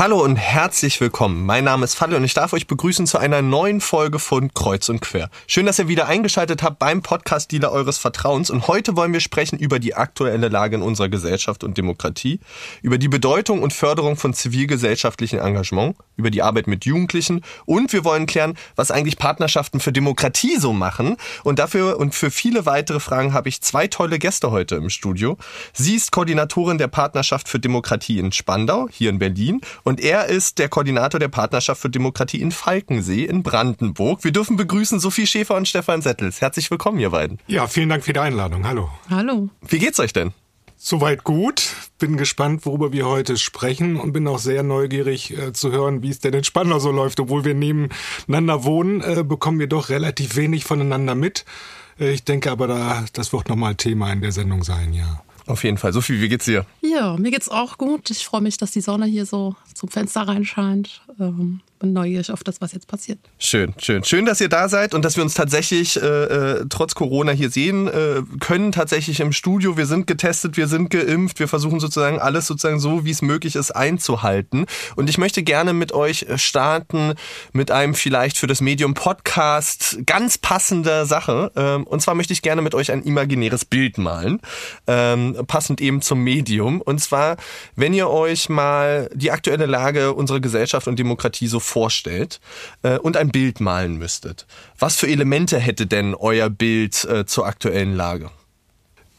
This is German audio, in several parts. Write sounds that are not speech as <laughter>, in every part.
Hallo und herzlich willkommen. Mein Name ist Falle und ich darf euch begrüßen zu einer neuen Folge von Kreuz und Quer. Schön, dass ihr wieder eingeschaltet habt beim Podcast-Dealer eures Vertrauens. Und heute wollen wir sprechen über die aktuelle Lage in unserer Gesellschaft und Demokratie, über die Bedeutung und Förderung von zivilgesellschaftlichem Engagement, über die Arbeit mit Jugendlichen und wir wollen klären, was eigentlich Partnerschaften für Demokratie so machen. Und dafür und für viele weitere Fragen habe ich zwei tolle Gäste heute im Studio. Sie ist Koordinatorin der Partnerschaft für Demokratie in Spandau, hier in Berlin. Er ist der Koordinator der Partnerschaft für Demokratie in Falkensee in Brandenburg. Wir dürfen begrüßen Sophie Schäfer und Stefan Settels. Herzlich willkommen, ihr beiden. Ja, vielen Dank für die Einladung. Hallo. Hallo. Wie geht's euch denn? Soweit gut. Bin gespannt, worüber wir heute sprechen und bin auch sehr neugierig äh, zu hören, wie es denn in Spandau so läuft. Obwohl wir nebeneinander wohnen, äh, bekommen wir doch relativ wenig voneinander mit. Äh, ich denke aber, da, das wird nochmal Thema in der Sendung sein, ja. Auf jeden Fall. Sophie, wie geht's dir? Ja, mir geht's auch gut. Ich freue mich, dass die Sonne hier so zum Fenster reinscheint. Ähm, bin neugierig auf das, was jetzt passiert. Schön, schön. Schön, dass ihr da seid und dass wir uns tatsächlich äh, äh, trotz Corona hier sehen äh, können, tatsächlich im Studio. Wir sind getestet, wir sind geimpft, wir versuchen sozusagen alles sozusagen so, wie es möglich ist, einzuhalten. Und ich möchte gerne mit euch starten mit einem vielleicht für das Medium Podcast ganz passender Sache. Ähm, und zwar möchte ich gerne mit euch ein imaginäres Bild malen, ähm, passend eben zum Medium. Und zwar, wenn ihr euch mal die aktuelle Lage unserer Gesellschaft und Demokratie so vorstellt äh, und ein Bild malen müsstet. Was für Elemente hätte denn euer Bild äh, zur aktuellen Lage?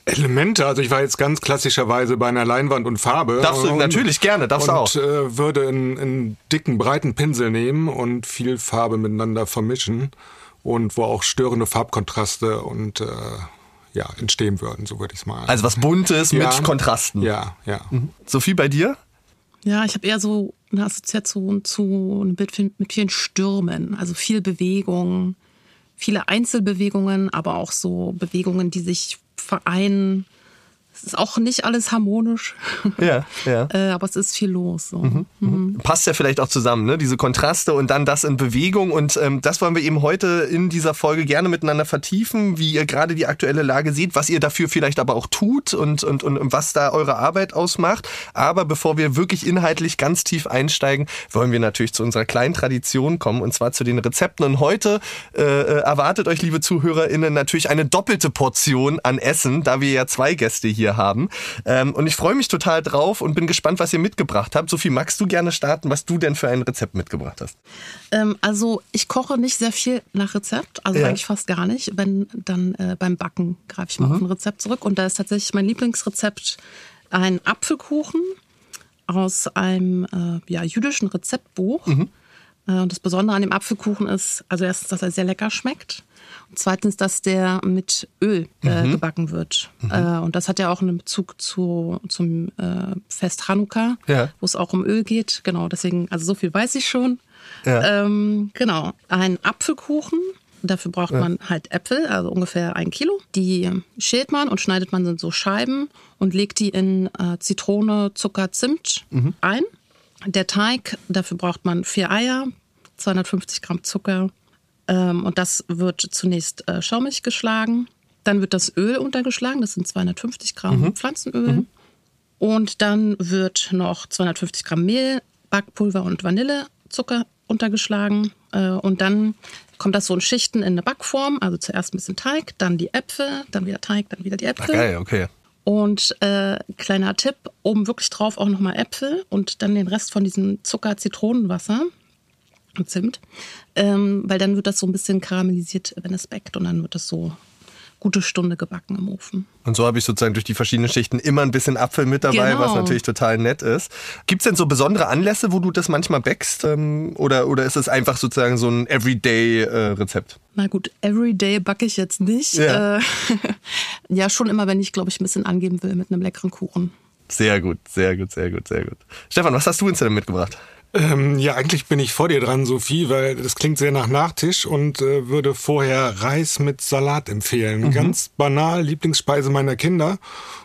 Elemente, also ich war jetzt ganz klassischerweise bei einer Leinwand und Farbe. Darfst du und, natürlich gerne, darfst und, du auch. Äh, würde einen, einen dicken, breiten Pinsel nehmen und viel Farbe miteinander vermischen und wo auch störende Farbkontraste und äh, ja, entstehen würden, so würde ich es mal. Also was Buntes Ja. mit Kontrasten. Ja, ja. Mhm. Sophie, bei dir? Ja, ich habe eher so eine Assoziation zu einem Bild mit vielen Stürmen, also viel Bewegung, viele Einzelbewegungen, aber auch so Bewegungen, die sich vereinen. Es ist auch nicht alles harmonisch, Ja, ja. <laughs> äh, aber es ist viel los. So. passt ja vielleicht auch zusammen, ne? Diese Kontraste und dann das in Bewegung. Und ähm, das wollen wir eben heute in dieser Folge gerne miteinander vertiefen, wie ihr gerade die aktuelle Lage seht, was ihr dafür vielleicht aber auch tut und, und, und was da eure Arbeit ausmacht. Aber bevor wir wirklich inhaltlich ganz tief einsteigen, wollen wir natürlich zu unserer kleinen Tradition kommen und zwar zu den Rezepten. Und heute äh, äh, erwartet euch, liebe ZuhörerInnen, natürlich eine doppelte Portion an Essen, da wir ja zwei Gäste hier haben. Ähm, und ich freue mich total drauf und bin gespannt, was ihr mitgebracht habt. Sophie, magst du gerne starten, was du denn für ein Rezept mitgebracht hast? Ähm, also ich koche nicht sehr viel nach Rezept, also Ja. eigentlich fast gar nicht. Wenn dann äh, beim Backen greife ich mal auf ein Rezept zurück und da ist tatsächlich mein Lieblingsrezept ein Apfelkuchen aus einem äh, ja, jüdischen Rezeptbuch. Äh, und das Besondere an dem Apfelkuchen ist, also erstens, dass er sehr lecker schmeckt. Und zweitens, dass der mit Öl äh, gebacken wird. Äh, und das hat ja auch einen Bezug zu, zum äh, Fest Hanukkah, Ja. wo es auch um Öl geht. Genau, deswegen, also so viel weiß ich schon. Ja. Ähm, genau, ein Apfelkuchen. Dafür braucht man halt Äpfel, also ungefähr ein Kilo. Die schält man und schneidet man in so Scheiben und legt die in äh, Zitrone, Zucker, Zimt ein. Der Teig, dafür braucht man vier Eier, 250 Gramm Zucker und das wird zunächst äh, schaumig geschlagen. Dann wird das Öl untergeschlagen, das sind 250 Gramm Pflanzenöl. Und dann wird noch 250 Gramm Mehl, Backpulver und Vanillezucker untergeschlagen. Äh, Und dann kommt das so in Schichten in eine Backform. Also zuerst ein bisschen Teig, dann die Äpfel, dann wieder Teig, dann wieder die Ach, Äpfel. geil, okay. Und äh, kleiner Tipp, oben wirklich drauf auch nochmal Äpfel und dann den Rest von diesem Zucker, Zitronenwasser und Zimt. Ähm, weil dann wird das so ein bisschen karamellisiert, wenn es backt und dann wird das so gute Stunde gebacken im Ofen. Und so habe ich sozusagen durch die verschiedenen Schichten immer ein bisschen Apfel mit dabei, Genau. was natürlich total nett ist. Gibt es denn so besondere Anlässe, wo du das manchmal backst? Ähm, oder, oder ist es einfach sozusagen so ein Everyday-Rezept? Na gut, everyday backe ich jetzt nicht. Ja. Äh, <laughs> ja, schon immer, wenn ich, glaube ich, ein bisschen angeben will mit einem leckeren Kuchen. sehr gut, sehr gut, sehr gut, sehr gut. Stefan, was hast du uns denn mitgebracht? Ähm, ja, eigentlich bin ich vor dir dran, Sophie, weil das klingt sehr nach Nachtisch und äh, würde vorher Reis mit Salat empfehlen. Mhm. Ganz banal, Lieblingsspeise meiner Kinder.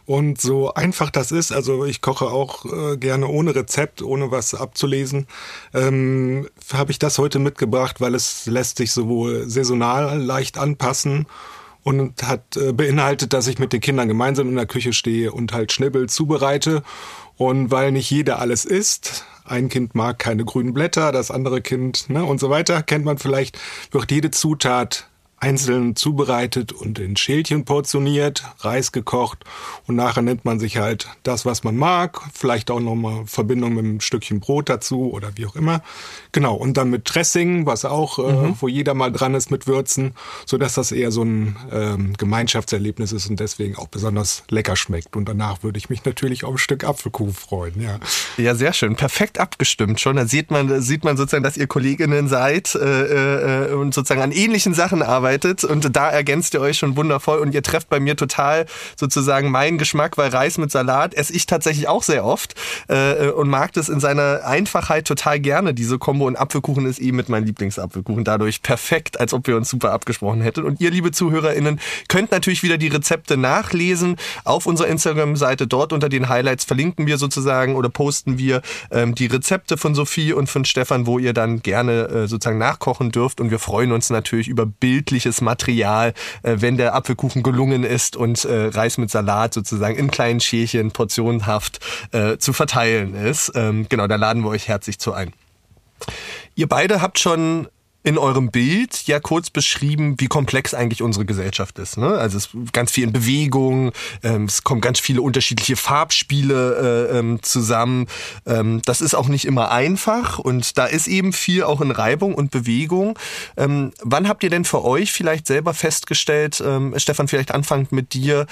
Und so einfach das ist, also ich koche auch äh, gerne ohne Rezept, ohne was abzulesen, ähm, habe ich das heute mitgebracht, weil es lässt sich sowohl saisonal leicht anpassen und hat äh, beinhaltet, dass ich mit den Kindern gemeinsam in der Küche stehe und halt Schnibbel zubereite. Und weil nicht jeder alles isst, ein Kind mag keine grünen Blätter, das andere Kind ne, und so weiter, kennt man vielleicht, wird jede Zutat einzeln zubereitet und in Schälchen portioniert, Reis gekocht und nachher nimmt man sich halt das, was man mag, vielleicht auch nochmal Verbindung mit einem Stückchen Brot dazu oder wie auch immer. Genau, und dann mit Dressing, was auch, äh, mhm. äh, wo jeder mal dran ist mit Würzen, so dass das eher so ein ähm, Gemeinschaftserlebnis ist und deswegen auch besonders lecker schmeckt. Und danach würde ich mich natürlich auf ein Stück Apfelkuchen freuen, ja. Ja, sehr schön. Perfekt abgestimmt schon. Da sieht man, sieht man sozusagen, dass ihr Kolleginnen seid äh, äh, und sozusagen an ähnlichen Sachen arbeitet arbeitet und da ergänzt ihr euch schon wundervoll und ihr trefft bei mir total sozusagen meinen Geschmack, weil Reis mit Salat esse ich tatsächlich auch sehr oft äh, und mag das in seiner Einfachheit total gerne, diese Kombo und Apfelkuchen ist eben mit meinem Lieblingsapfelkuchen dadurch perfekt, als ob wir uns super abgesprochen hätten. Und ihr, liebe ZuhörerInnen, könnt natürlich wieder die Rezepte nachlesen. Auf unserer Instagram-Seite, dort unter den Highlights verlinken wir sozusagen oder posten wir ähm, die Rezepte von Sophie und von Stefan, wo ihr dann gerne äh, sozusagen nachkochen dürft. Und wir freuen uns natürlich über bildlich köstliches Material, äh, wenn der Apfelkuchen gelungen ist und äh, Reis mit Salat sozusagen in kleinen Schälchen portionenhaft äh, zu verteilen ist. Ähm, genau, da laden wir euch herzlich zu ein. Ihr beide habt schon in eurem Bild ja kurz beschrieben, wie komplex eigentlich unsere Gesellschaft ist. Ne? Also es ist ganz viel in Bewegung, ähm, es kommen ganz viele unterschiedliche Farbspiele äh, ähm, zusammen. Ähm, das ist auch nicht immer einfach und da ist eben viel auch in Reibung und Bewegung. Ähm, wann habt ihr denn für euch vielleicht selber festgestellt, ähm, Stefan, vielleicht anfangend mit dir,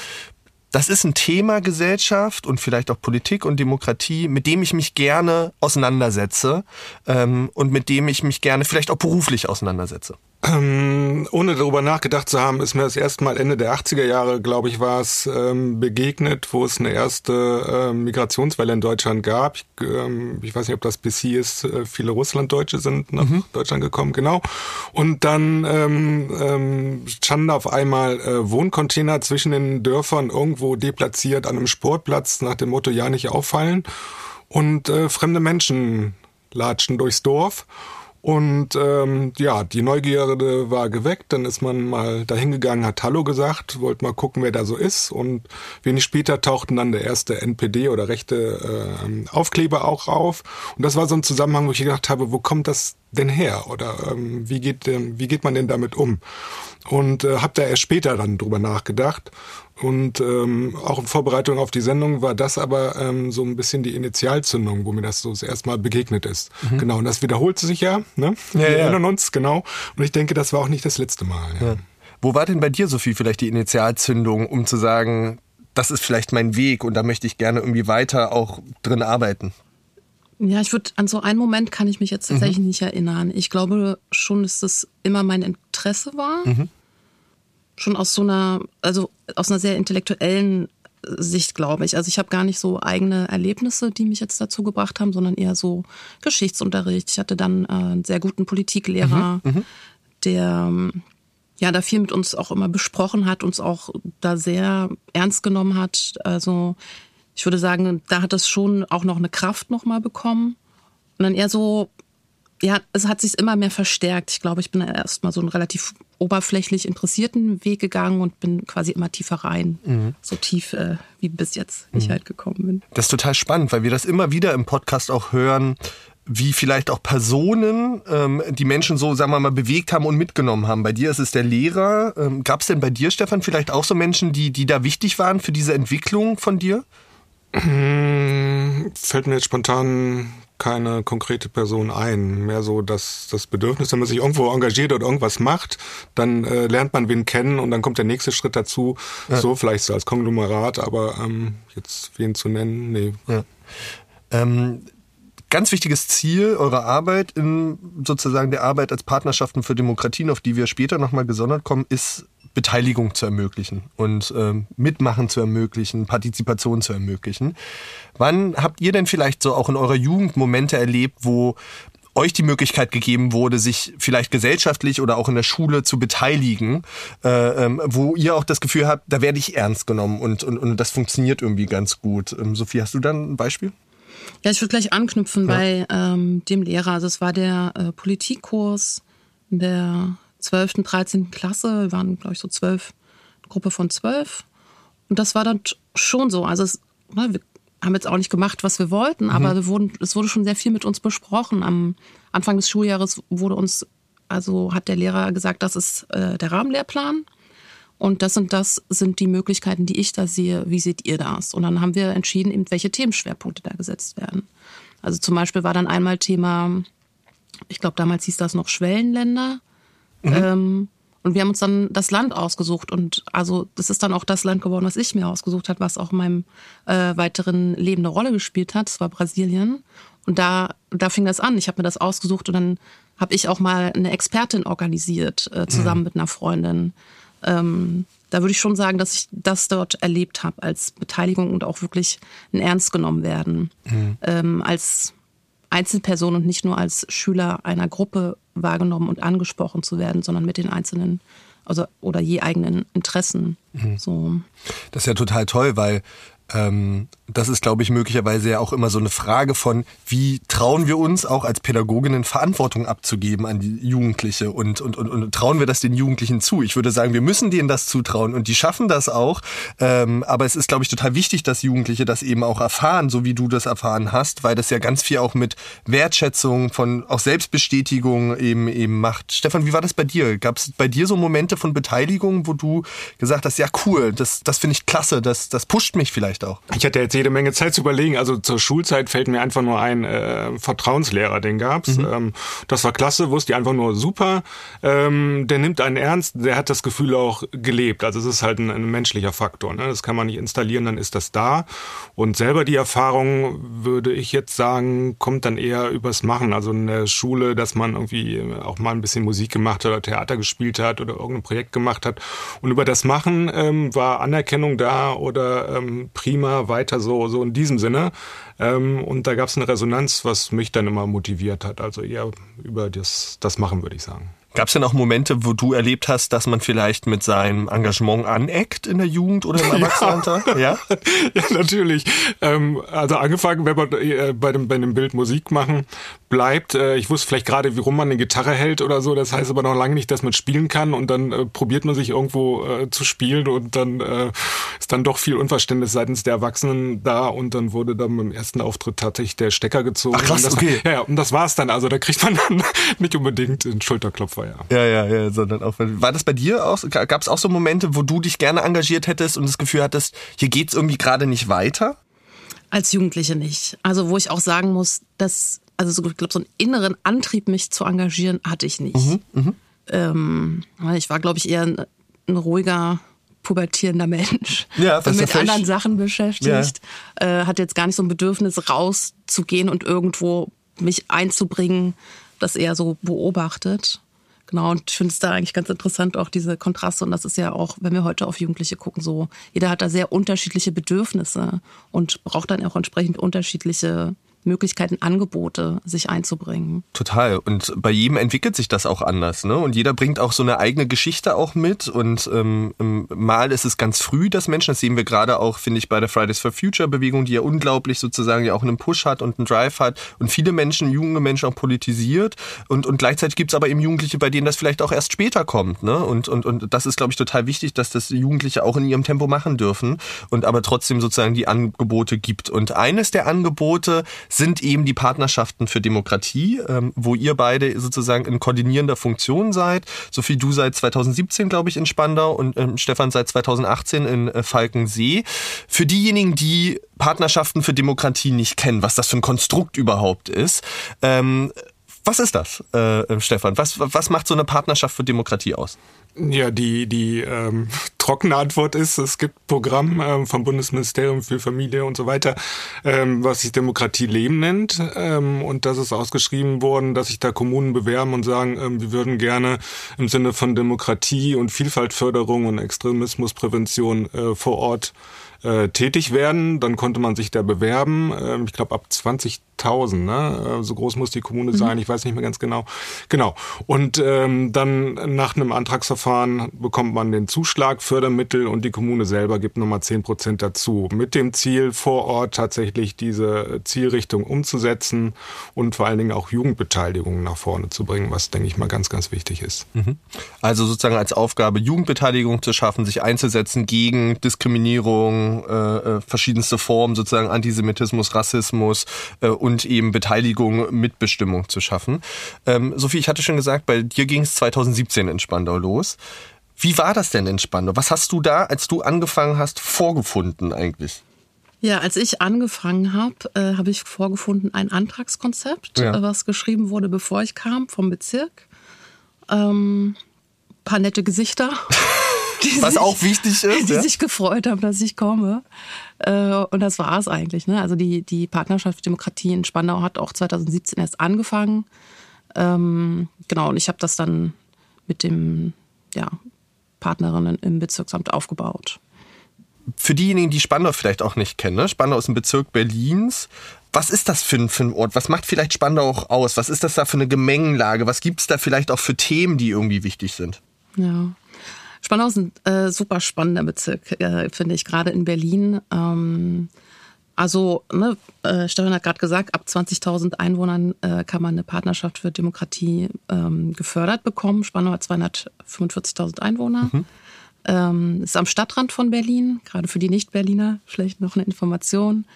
das ist ein Thema Gesellschaft und vielleicht auch Politik und Demokratie, mit dem ich mich gerne auseinandersetze ähm, und mit dem ich mich gerne vielleicht auch beruflich auseinandersetze. Ähm, ohne darüber nachgedacht zu haben, ist mir das erste Mal Ende der 80er Jahre, glaube ich, war es ähm, begegnet, wo es eine erste ähm, Migrationswelle in Deutschland gab. Ich, ähm, ich, weiß nicht, ob das bis hier ist. Äh, viele Russlanddeutsche sind nach mhm. Deutschland gekommen, genau. Und dann ähm, ähm, standen auf einmal äh, Wohncontainer zwischen den Dörfern irgendwo deplatziert an einem Sportplatz nach dem Motto ja nicht auffallen. Und äh, fremde Menschen latschen durchs Dorf. Und ähm, ja, die Neugierde war geweckt, dann ist man mal dahingegangen, hat Hallo gesagt, wollte mal gucken, wer da so ist. Und wenig später tauchten dann der erste NPD oder rechte äh, Aufkleber auch auf. Und das war so ein Zusammenhang, wo ich gedacht habe, wo kommt das denn her? Oder ähm, wie, geht, ähm, wie geht man denn damit um? Und äh, habe da erst später dann drüber nachgedacht und ähm, auch in Vorbereitung auf die Sendung war das aber ähm, so ein bisschen die Initialzündung, wo mir das so das erste Mal begegnet ist. Mhm. Genau, und das wiederholt sich ja, ne? Ja, Wir ja. erinnern uns, genau. Und ich denke, das war auch nicht das letzte Mal. Ja. Ja. Wo war denn bei dir, Sophie, vielleicht die Initialzündung, um zu sagen, das ist vielleicht mein Weg und da möchte ich gerne irgendwie weiter auch drin arbeiten? Ja, ich würde, an so einen Moment kann ich mich jetzt tatsächlich mhm. nicht erinnern. Ich glaube schon, dass das immer mein Interesse war. Mhm schon aus so einer, also aus einer sehr intellektuellen Sicht, glaube ich. Also ich habe gar nicht so eigene Erlebnisse, die mich jetzt dazu gebracht haben, sondern eher so Geschichtsunterricht. Ich hatte dann äh, einen sehr guten Politiklehrer, mhm, mhm. der ja da viel mit uns auch immer besprochen hat, uns auch da sehr ernst genommen hat. Also ich würde sagen, da hat es schon auch noch eine Kraft nochmal bekommen. Und dann eher so ja, es hat sich immer mehr verstärkt. Ich glaube, ich bin erst mal so einen relativ oberflächlich interessierten Weg gegangen und bin quasi immer tiefer rein. Mhm. So tief, äh, wie bis jetzt mhm. ich halt gekommen bin. Das ist total spannend, weil wir das immer wieder im Podcast auch hören, wie vielleicht auch Personen ähm, die Menschen so, sagen wir mal, bewegt haben und mitgenommen haben. Bei dir ist es der Lehrer. Ähm, Gab es denn bei dir, Stefan, vielleicht auch so Menschen, die, die da wichtig waren für diese Entwicklung von dir? Fällt mir jetzt spontan keine konkrete Person ein. Mehr so das, das Bedürfnis, wenn man sich irgendwo engagiert oder irgendwas macht, dann äh, lernt man wen kennen und dann kommt der nächste Schritt dazu. Ja. So vielleicht so als Konglomerat, aber ähm, jetzt wen zu nennen, nee. Ja. Ähm, ganz wichtiges Ziel eurer Arbeit in sozusagen der Arbeit als Partnerschaften für Demokratien, auf die wir später nochmal gesondert kommen, ist Beteiligung zu ermöglichen und ähm, Mitmachen zu ermöglichen, Partizipation zu ermöglichen. Wann habt ihr denn vielleicht so auch in eurer Jugend Momente erlebt, wo euch die Möglichkeit gegeben wurde, sich vielleicht gesellschaftlich oder auch in der Schule zu beteiligen, äh, ähm, wo ihr auch das Gefühl habt, da werde ich ernst genommen und, und, und das funktioniert irgendwie ganz gut. Ähm, Sophie, hast du dann ein Beispiel? Ja, ich würde gleich anknüpfen ja. bei ähm, dem Lehrer. Also es war der äh, Politikkurs in der 12., 13. Klasse. Wir waren, glaube ich, so zwölf, Gruppe von zwölf. Und das war dann schon so. Also es, ne, wir haben jetzt auch nicht gemacht, was wir wollten, mhm. aber wir wurden, es wurde schon sehr viel mit uns besprochen. Am Anfang des Schuljahres wurde uns, also hat der Lehrer gesagt, das ist äh, der Rahmenlehrplan. Und das und das sind die Möglichkeiten, die ich da sehe. Wie seht ihr das? Und dann haben wir entschieden, eben, welche Themenschwerpunkte da gesetzt werden. Also zum Beispiel war dann einmal Thema, ich glaube, damals hieß das noch Schwellenländer. Mhm. Ähm, und wir haben uns dann das Land ausgesucht. Und also das ist dann auch das Land geworden, was ich mir ausgesucht habe, was auch in meinem äh, weiteren Leben eine Rolle gespielt hat. Das war Brasilien. Und da, da fing das an. Ich habe mir das ausgesucht und dann habe ich auch mal eine Expertin organisiert, äh, zusammen mhm. mit einer Freundin ähm, da würde ich schon sagen, dass ich das dort erlebt habe als Beteiligung und auch wirklich ein Ernst genommen werden. Mhm. Ähm, als Einzelperson und nicht nur als Schüler einer Gruppe wahrgenommen und angesprochen zu werden, sondern mit den einzelnen also, oder je eigenen Interessen. Mhm. So. Das ist ja total toll, weil ähm, das ist, glaube ich, möglicherweise ja auch immer so eine Frage von, wie trauen wir uns auch als Pädagoginnen Verantwortung abzugeben an die Jugendliche und, und, und, und trauen wir das den Jugendlichen zu? Ich würde sagen, wir müssen denen das zutrauen und die schaffen das auch. Ähm, aber es ist, glaube ich, total wichtig, dass Jugendliche das eben auch erfahren, so wie du das erfahren hast, weil das ja ganz viel auch mit Wertschätzung, von auch Selbstbestätigung eben eben macht. Stefan, wie war das bei dir? Gab es bei dir so Momente von Beteiligung, wo du gesagt hast, ja cool, das, das finde ich klasse, das, das pusht mich vielleicht auch? Ich hatte jetzt jede Menge Zeit zu überlegen. Also zur Schulzeit fällt mir einfach nur ein äh, Vertrauenslehrer, den gab's. Mhm. Ähm, das war klasse, wusste ich einfach nur super. Ähm, der nimmt einen ernst, der hat das Gefühl auch gelebt. Also es ist halt ein, ein menschlicher Faktor. Ne? Das kann man nicht installieren, dann ist das da. Und selber die Erfahrung, würde ich jetzt sagen, kommt dann eher übers Machen. Also in der Schule, dass man irgendwie auch mal ein bisschen Musik gemacht hat oder Theater gespielt hat oder irgendein Projekt gemacht hat. Und über das Machen ähm, war Anerkennung da oder ähm, prima, weiter so, so in diesem Sinne. Ähm, und da gab es eine Resonanz, was mich dann immer motiviert hat. Also eher über das, das Machen, würde ich sagen. Gab es denn auch Momente, wo du erlebt hast, dass man vielleicht mit seinem Engagement aneckt in der Jugend oder im <laughs> Erwachsenenalter? Ja, ja? <laughs> ja natürlich. Ähm, also angefangen, wenn man äh, bei, dem, bei dem Bild Musik machen bleibt. Äh, ich wusste vielleicht gerade, wie rum man eine Gitarre hält oder so. Das heißt aber noch lange nicht, dass man spielen kann. Und dann äh, probiert man sich irgendwo äh, zu spielen und dann äh, ist dann doch viel Unverständnis seitens der Erwachsenen da. Und dann wurde dann beim ersten Auftritt tatsächlich der Stecker gezogen. Ach krass, und das, okay. Ja, und das war's dann. Also da kriegt man dann <laughs> nicht unbedingt den Schulterklopfer ja. Ja, ja, ja, sondern auch. War das bei dir auch? Gab es auch so Momente, wo du dich gerne engagiert hättest und das Gefühl hattest, hier geht's irgendwie gerade nicht weiter? Als Jugendliche nicht. Also wo ich auch sagen muss, dass also so, ich glaube, so einen inneren Antrieb, mich zu engagieren, hatte ich nicht. Mhm, mh. ähm, ich war, glaube ich, eher ein, ein, ruhiger, pubertierender Mensch, <laughs> ja, mit anderen Sachen beschäftigt. Ja. Äh, hatte jetzt gar nicht so ein Bedürfnis, rauszugehen und irgendwo mich einzubringen, das eher so beobachtet. Genau, und ich finde es da eigentlich ganz interessant, auch diese Kontraste. Und das ist ja auch, wenn wir heute auf Jugendliche gucken, so, jeder hat da sehr unterschiedliche Bedürfnisse und braucht dann auch entsprechend unterschiedliche Möglichkeiten, Angebote sich einzubringen. Total. Und bei jedem entwickelt sich das auch anders. Ne? Und jeder bringt auch so eine eigene Geschichte auch mit. Und ähm, mal ist es ganz früh, dass Menschen, das sehen wir gerade auch, finde ich, bei der Fridays for Future Bewegung, die ja unglaublich sozusagen ja auch einen Push hat und einen Drive hat und viele Menschen, junge Menschen auch politisiert. Und, und gleichzeitig gibt es aber eben Jugendliche, bei denen das vielleicht auch erst später kommt. Ne? Und, und, und das ist, glaube ich, total wichtig, dass das Jugendliche auch in ihrem Tempo machen dürfen und aber trotzdem sozusagen die Angebote gibt. Und eines der Angebote sind eben die Partnerschaften für Demokratie, ähm, wo ihr beide sozusagen in koordinierender Funktion seid. Sophie, du seit 2017, glaube ich, in Spandau und ähm, Stefan seit 2018 in äh, Falkensee. Für diejenigen, die Partnerschaften für Demokratie nicht kennen, was das für ein Konstrukt überhaupt ist, ähm, Was ist das, äh, Stefan? Was, was macht so eine Partnerschaft für Demokratie aus? Ja, die, die ähm, <laughs> trockene Antwort ist, es gibt Programm ähm, vom Bundesministerium für Familie und so weiter, ähm, was sich Demokratie leben nennt. Ähm, und das ist ausgeschrieben worden, dass sich da Kommunen bewerben und sagen, ähm, wir würden gerne im Sinne von Demokratie und Vielfaltförderung und Extremismusprävention äh, vor Ort äh, tätig werden. Dann konnte man sich da bewerben. Ähm, ich glaube ab 20.000, ne? Äh, so groß muss die Kommune mhm. sein. Ich weiß nicht mehr ganz genau. Genau. Und ähm, dann nach einem Antragsverfahren bekommt man den Zuschlag, Fördermittel und die Kommune selber gibt nochmal 10 Prozent dazu. Mit dem Ziel, vor Ort tatsächlich diese Zielrichtung umzusetzen und vor allen Dingen auch Jugendbeteiligung nach vorne zu bringen, was, denke ich mal, ganz, ganz wichtig ist. Mhm. Also sozusagen als Aufgabe, Jugendbeteiligung zu schaffen, sich einzusetzen gegen Diskriminierung, äh, äh, verschiedenste Formen, sozusagen Antisemitismus, Rassismus äh, und eben Beteiligung, Mitbestimmung zu schaffen. Ähm, Sophie, ich hatte schon gesagt, bei dir ging es 2017 in Spandau los. Wie war das denn in Spandau? Was hast du da, als du angefangen hast, vorgefunden eigentlich? Ja, als ich angefangen habe, äh, habe ich vorgefunden ein Antragskonzept, ja. Äh, was geschrieben wurde, bevor ich kam vom Bezirk. Ähm, paar nette Gesichter. <laughs> Was sich, auch wichtig ist. Die ja? sich gefreut haben, dass ich komme. Äh, und das war es eigentlich. Ne? Also die, die Partnerschaft Demokratie in Spandau hat auch 2017 erst angefangen. Ähm, genau, und ich habe das dann mit dem ja, Partnerinnen im Bezirksamt aufgebaut. Für diejenigen, die Spandau vielleicht auch nicht kennen, ne? Spandau ist ein Bezirk Berlins. Was ist das für ein, für ein Ort? Was macht vielleicht Spandau auch aus? Was ist das da für eine Gemengenlage? Was gibt es da vielleicht auch für Themen, die irgendwie wichtig sind? Ja, Spandau ist ein äh, super spannender Bezirk, äh, finde ich, gerade in Berlin. Ähm, also, ne, äh, Stefan hat gerade gesagt, ab 20.000 Einwohnern äh, kann man eine Partnerschaft für Demokratie ähm, gefördert bekommen. Spandau hat 245.000 Einwohner. Mhm. Ähm, ist am Stadtrand von Berlin, gerade für die Nicht-Berliner vielleicht noch eine Information.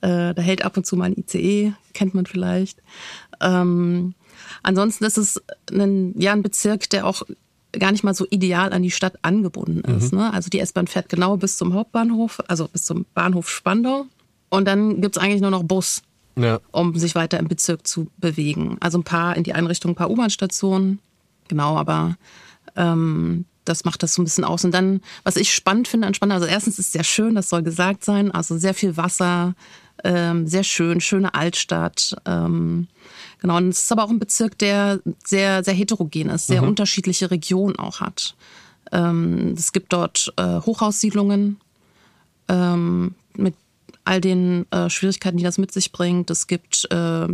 Äh, da hält ab und zu mal ein ICE, kennt man vielleicht. Ähm, ansonsten ist es ein, ja, ein Bezirk, der auch gar nicht mal so ideal an die Stadt angebunden ist. Mhm. Ne? Also die S-Bahn fährt genau bis zum Hauptbahnhof, also bis zum Bahnhof Spandau. Und dann gibt's eigentlich nur noch Bus, ja. um sich weiter im Bezirk zu bewegen. Also ein paar in die Einrichtung, ein paar U-Bahn-Stationen. Genau, aber ähm, das macht das so ein bisschen aus. Und dann, was ich spannend finde an Spandau, also erstens ist es sehr schön, das soll gesagt sein, also sehr viel Wasser, ähm, sehr schön, schöne Altstadt. Ähm, genau, und es ist aber auch ein Bezirk, der sehr, sehr heterogen ist, sehr mhm. unterschiedliche Regionen auch hat. Ähm, es gibt dort äh, Hochhaussiedlungen ähm, mit all den äh, Schwierigkeiten, die das mit sich bringt. Es gibt äh,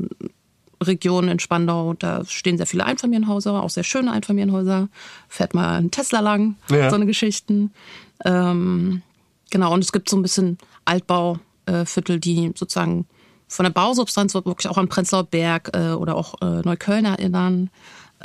Regionen in Spandau, da stehen sehr viele Einfamilienhäuser, auch sehr schöne Einfamilienhäuser. Fährt mal ein Tesla lang, ja. so eine Geschichten. Ähm, genau, und es gibt so ein bisschen Altbau, äh, Viertel, die sozusagen von der Bausubstanz wirklich auch an Prenzlauer Berg äh, oder auch äh, Neukölln erinnern.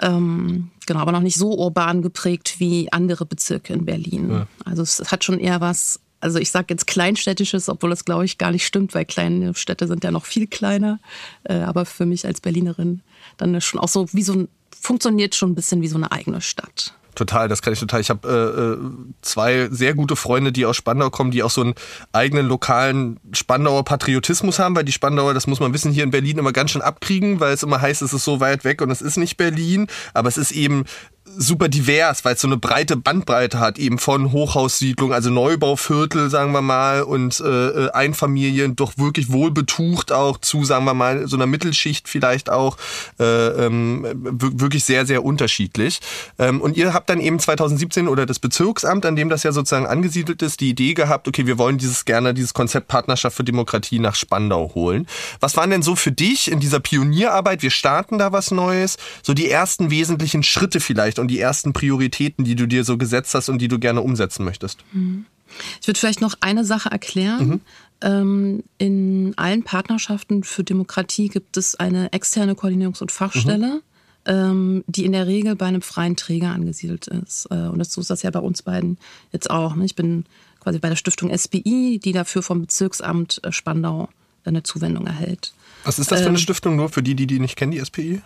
Ähm, genau, aber noch nicht so urban geprägt wie andere Bezirke in Berlin. Ja. Also es hat schon eher was, also ich sage jetzt kleinstädtisches, obwohl das glaube ich gar nicht stimmt, weil kleine Städte sind ja noch viel kleiner. Äh, aber für mich als Berlinerin dann schon auch so wie so ein, funktioniert schon ein bisschen wie so eine eigene Stadt. Total, das kann ich total. Ich habe äh, äh, zwei sehr gute Freunde, die aus Spandau kommen, die auch so einen eigenen lokalen Spandauer Patriotismus haben, weil die Spandauer, das muss man wissen, hier in Berlin immer ganz schön abkriegen, weil es immer heißt, es ist so weit weg und es ist nicht Berlin, aber es ist eben super divers, weil es so eine breite Bandbreite hat, eben von Hochhaussiedlung, also Neubauviertel, sagen wir mal, und äh, äh Einfamilien, doch wirklich wohlbetucht auch zu, sagen wir mal, so einer Mittelschicht vielleicht auch, äh, ähm, wirklich sehr, sehr unterschiedlich. Ähm, und ihr habt dann eben 2017 oder das Bezirksamt, an dem das ja sozusagen angesiedelt ist, die Idee gehabt, okay, wir wollen dieses gerne, dieses Konzept Partnerschaft für Demokratie nach Spandau holen. Was waren denn so für dich in dieser Pionierarbeit, wir starten da was Neues, so die ersten wesentlichen Schritte vielleicht und die ersten Prioritäten, die du dir so gesetzt hast und die du gerne umsetzen möchtest? Ich würde vielleicht noch eine Sache erklären. Mhm. Ähm, in allen Partnerschaften für Demokratie gibt es eine externe Koordinierungs- und Fachstelle. Mhm die in der Regel bei einem freien Träger angesiedelt ist. Äh, und so ist das ja bei uns beiden jetzt auch. Ne? Ich bin quasi bei der Stiftung SBI, die dafür vom Bezirksamt äh, Spandau eine Zuwendung erhält. Was ist das für eine ähm, Stiftung nur für die, die die nicht kennen, die SPI?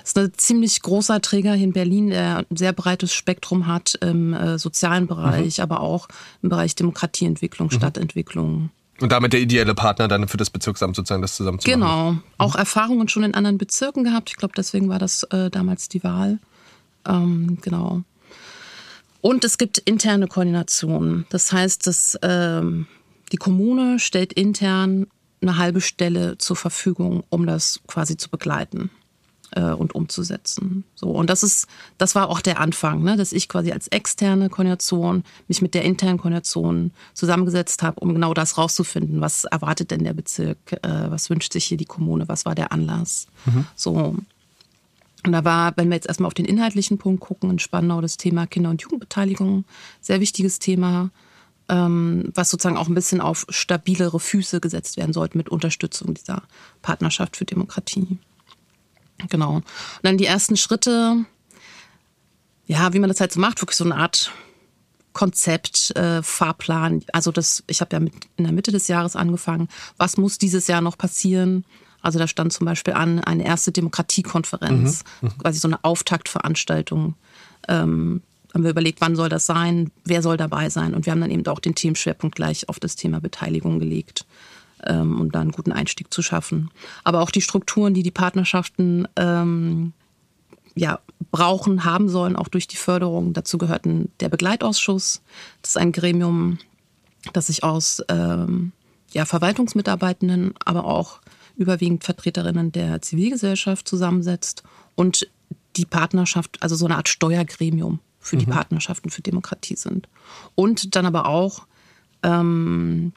Das ist ein ziemlich großer Träger hier in Berlin, der ein sehr breites Spektrum hat im äh, sozialen Bereich, mhm. aber auch im Bereich Demokratieentwicklung, mhm. Stadtentwicklung. Und damit der ideelle Partner dann für das Bezirksamt sozusagen das zusammen zu Genau. machen. Auch Erfahrungen schon in anderen Bezirken gehabt. Ich glaube, deswegen war das äh, damals die Wahl. Ähm, genau. Und es gibt interne Koordination. Das heißt, dass ähm, die Kommune stellt intern eine halbe Stelle zur Verfügung, um das quasi zu begleiten äh, und umzusetzen. So und das ist, das war auch der Anfang, ne, dass ich quasi als externe Koordination mich mit der internen Koordination zusammengesetzt habe, um genau das rauszufinden, was erwartet denn der Bezirk, äh, was wünscht sich hier die Kommune, was war der Anlass. So und da war, wenn wir jetzt erstmal auf den inhaltlichen Punkt gucken, in Spandau das Thema Kinder- und Jugendbeteiligung, sehr wichtiges Thema, ähm, was sozusagen auch ein bisschen auf stabilere Füße gesetzt werden sollte mit Unterstützung dieser Partnerschaft für Demokratie. Genau. Und dann die ersten Schritte, ja, wie man das halt so macht, wirklich so eine Art Konzept, äh, Fahrplan. Also das, ich habe ja mit in der Mitte des Jahres angefangen. Was muss dieses Jahr noch passieren? Also da stand zum Beispiel an eine erste Demokratiekonferenz, quasi so eine Auftaktveranstaltung. Ähm, haben wir überlegt, wann soll das sein, wer soll dabei sein. Und wir haben dann eben auch den Themenschwerpunkt gleich auf das Thema Beteiligung gelegt, ähm, um da einen guten Einstieg zu schaffen. Aber auch die Strukturen, die die Partnerschaften ähm, ja, brauchen, haben sollen, auch durch die Förderung. Dazu gehörten der Begleitausschuss. Das ist ein Gremium, das sich aus ähm, ja, Verwaltungsmitarbeitenden, aber auch überwiegend Vertreterinnen der Zivilgesellschaft zusammensetzt und die Partnerschaft, also so eine Art Steuergremium für die Partnerschaften für Demokratie sind. Und dann aber auch ähm,